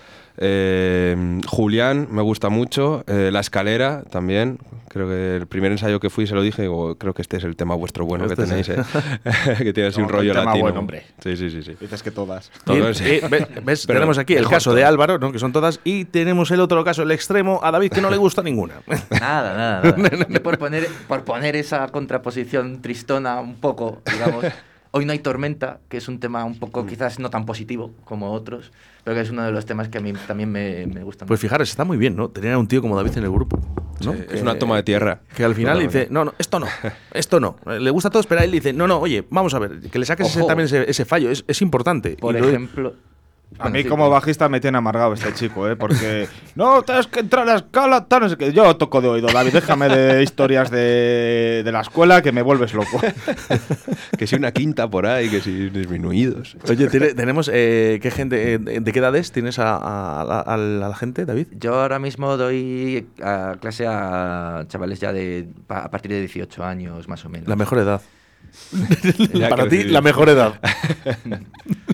Eh, Julián me gusta mucho, eh, La Escalera también. Creo que el primer ensayo que fui se lo dije, digo, creo que este es el tema vuestro bueno Este que es tenéis, ¿eh? *laughs* que tiene así un rollo tema latino. bueno, hombre. Sí, sí, sí, sí. Dices que todas. Todo Y- es- y- ve- *laughs* ¿ves? Pero tenemos aquí el caso de. Álvaro, ¿no? que son todas, y tenemos el otro caso, el extremo, a David, que no le gusta ninguna. *laughs* Nada, nada, nada. Por poner, por poner esa contraposición tristona un poco, digamos, hoy no hay tormenta, que es un tema un Mm. poco quizás no tan positivo como otros, pero que es uno de los temas que a mí también me, me gustan. Pues fijaros, está muy bien, ¿no? Tener a un tío como David en el grupo. ¿no? Sí, es una toma de tierra. Que al final dice, no, no, esto no, esto no. Le gusta a todos, pero a él dice, no, no, oye, vamos a ver, que le saques ese- también ese, ese fallo, es, es importante. Por Y lo- ejemplo... A mí como bajista me tiene amargado este chico, ¿eh? Porque no, tienes que entrar a la escala, tal, no sé qué. Yo toco de oído, David, déjame de *laughs* historias de, de la escuela que me vuelves loco. *laughs* que si una quinta por ahí, que si disminuidos. Oye, tiene- tenemos, eh, ¿qué gente, eh, de qué edades tienes a, a- a- a la gente, David? Yo ahora mismo doy a clase a chavales ya de pa- a partir de 18 años más o menos. La mejor edad. Para que ti, la mejor edad. *laughs*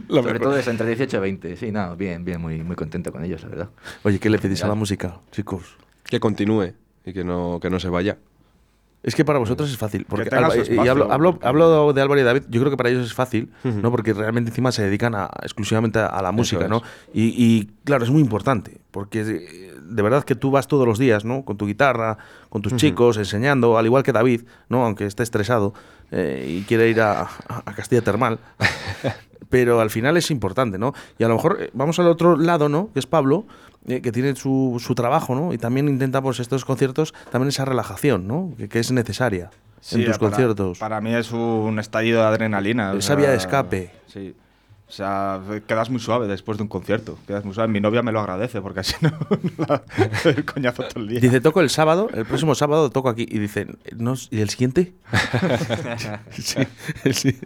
La Sobre mejor. todo es entre 18 y 20. Sí, no, bien, bien, muy, muy contento con ellos, la verdad. Oye, ¿qué le pedís a la música, chicos? Que continúe y que no, que no se vaya. Es que para vosotros es fácil. Porque tenga su Alba- y espacio, hablo, hablo, hablo de Álvaro y David, yo creo que para ellos es fácil, ¿no? Porque realmente encima se dedican a- exclusivamente a la música, es. ¿no? Y, y, claro, es muy importante, porque de verdad que tú vas todos los días, ¿no? Con tu guitarra, con tus chicos, enseñando, al igual que David, ¿no? Aunque esté estresado eh, y quiere ir a, a Castilla Termal. *laughs* Pero al final es importante, ¿no? Y a lo mejor eh, vamos al otro lado, ¿no? Que es Pablo, eh, que tiene su, su trabajo, ¿no? Y también intenta, pues, estos conciertos, también esa relajación, ¿no? Que, que es necesaria en tus para- conciertos. Para mí es un estallido de adrenalina. o Esa vía de escape. Sí. O sea, quedas muy suave después de un concierto. Quedas muy suave. Mi novia me lo agradece porque así *laughs* no, no la- el coñazo todo el día. Dice, toco el sábado, el próximo sábado toco aquí. Y dicen, ¿no, ¿y el siguiente? *laughs* sí, sí.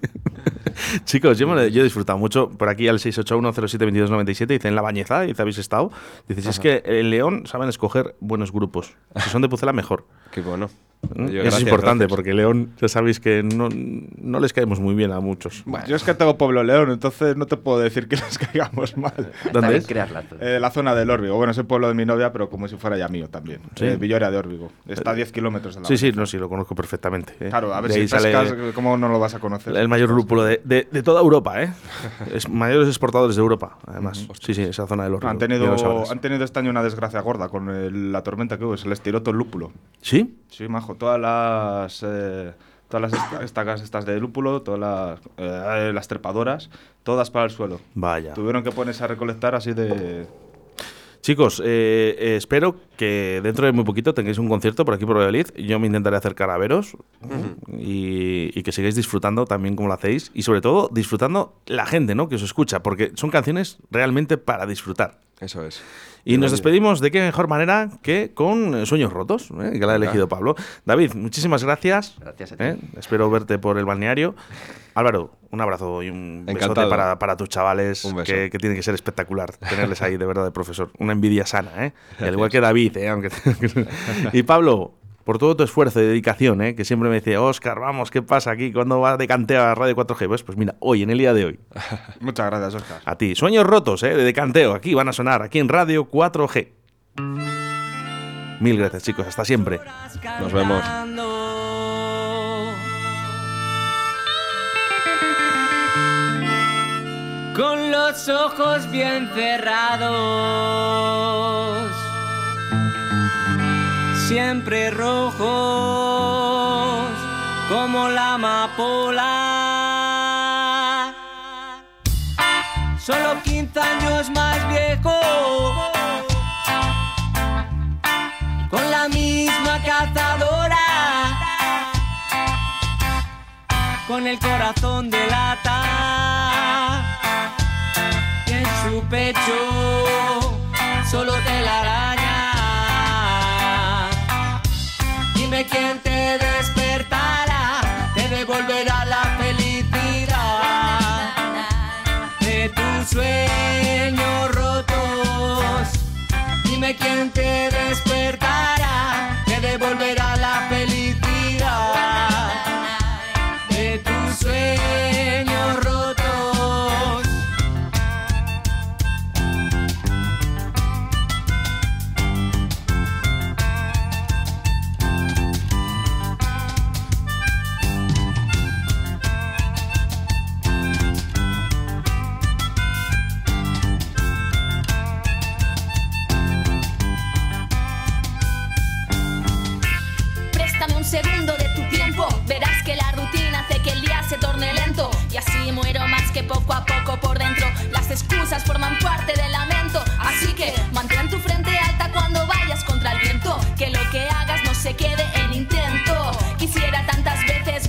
Chicos, yo, me yo he disfrutado mucho. Por aquí al 681072297 dice, en La Bañeza, dice, ¿habéis estado? Dice, si es que el León saben escoger buenos grupos. Si son de Pucela, mejor. Qué bueno. ¿Mm? Yo, Eso es importante, gracias. porque León, ya sabéis que no, no les caemos muy bien a muchos. Yo es que tengo Pueblo León, entonces no te puedo decir que les *laughs* caigamos mal. ¿Dónde es? Eh, la zona del Órbigo. Bueno, es el pueblo de mi novia, pero como si fuera ya mío también. Sí. Eh, Villoria de Órbigo. Está a 10 kilómetros de la Sí, sí, no, sí, lo conozco perfectamente. ¿eh? Claro, a ver De si pescas, ¿cómo no lo vas a conocer? El mayor lúpulo de, de- de toda Europa, ¿eh? *laughs* Es mayores exportadores de Europa, además. Sí, sí, esa zona del Órbigo. Han tenido, han tenido este año una desgracia gorda con el- la tormenta que hubo. Se les tiró todo el lúpulo. ¿Sí? Sí, majo. Todas las, eh, todas las esta- estacas estas de lúpulo, todas las, eh, las trepadoras, todas para el suelo. Vaya. Tuvieron que ponerse a recolectar así de... Chicos, eh, eh, espero que dentro de muy poquito tengáis un concierto por aquí por Valladolid. Yo me intentaré acercar a veros y, y que sigáis disfrutando también como lo hacéis y sobre todo disfrutando la gente ¿no? que os escucha, porque son canciones realmente para disfrutar. Eso es. Y nos despedimos de qué mejor manera que con Sueños Rotos, ¿eh? que la ha elegido Pablo. David, muchísimas gracias. Gracias a ti. ¿eh? Espero verte por el balneario. Álvaro, un abrazo y un besote Encantado. para, para tus chavales, Un beso. que, que tiene que ser espectacular tenerles ahí de verdad de profesor. Una envidia sana, ¿eh? Al igual que David, ¿eh? Aunque *laughs* y Pablo, por todo tu esfuerzo y dedicación, ¿eh? que siempre me dice, Oscar, vamos, ¿qué pasa aquí? ¿Cuándo va de canteo a Radio 4G? Pues, pues mira, hoy, en el día de hoy. *laughs* Muchas gracias, Oscar. A ti. Sueños rotos, ¿eh? De decanteo. Aquí van a sonar, aquí en Radio 4G. Mil gracias, chicos. Hasta siempre. Nos vemos. Con los ojos bien cerrados, siempre rojos como la amapola. Solo 15 años más viejo, con la misma cazadora con el corazón de lata y en su pecho solo telaraña. Dime quién te despertará, te devolverá la felicidad de tus sueños rotos. Dime quién te despertará, te devolverá la felicidad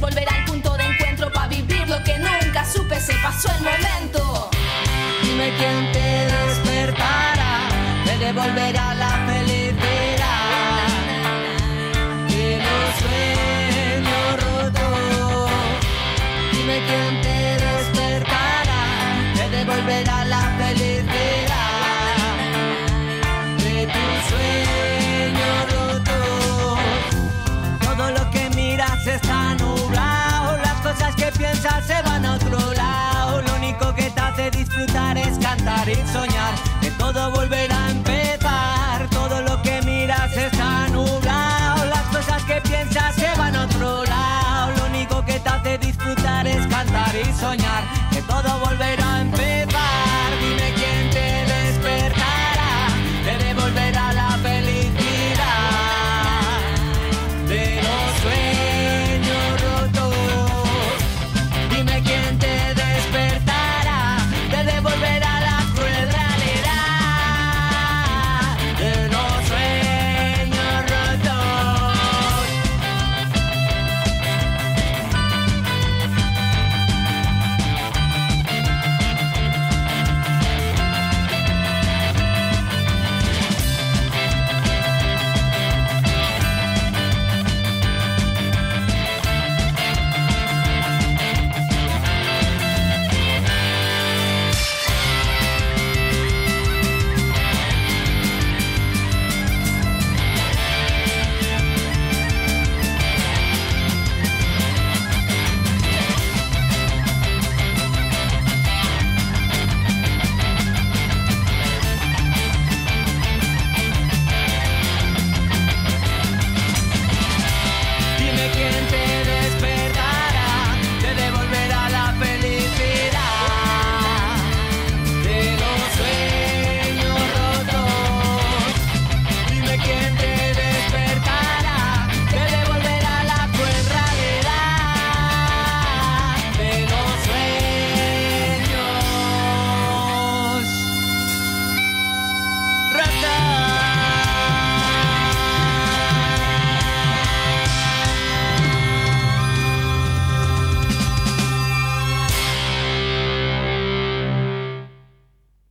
veces volver al punto de encuentro para vivir lo que nunca supe, se pasó el momento. Dime quién te despertará, te devolverá la felicidad de los sueños rotos. Dime quién te despertará, te devolverá cosas que piensas se van a otro lado. Lo único que te hace disfrutar es cantar y soñar que todo volverá a empezar. Todo lo que miras está nublado, las cosas que piensas se van a otro lado. Lo único que te hace disfrutar es cantar y soñar que todo volverá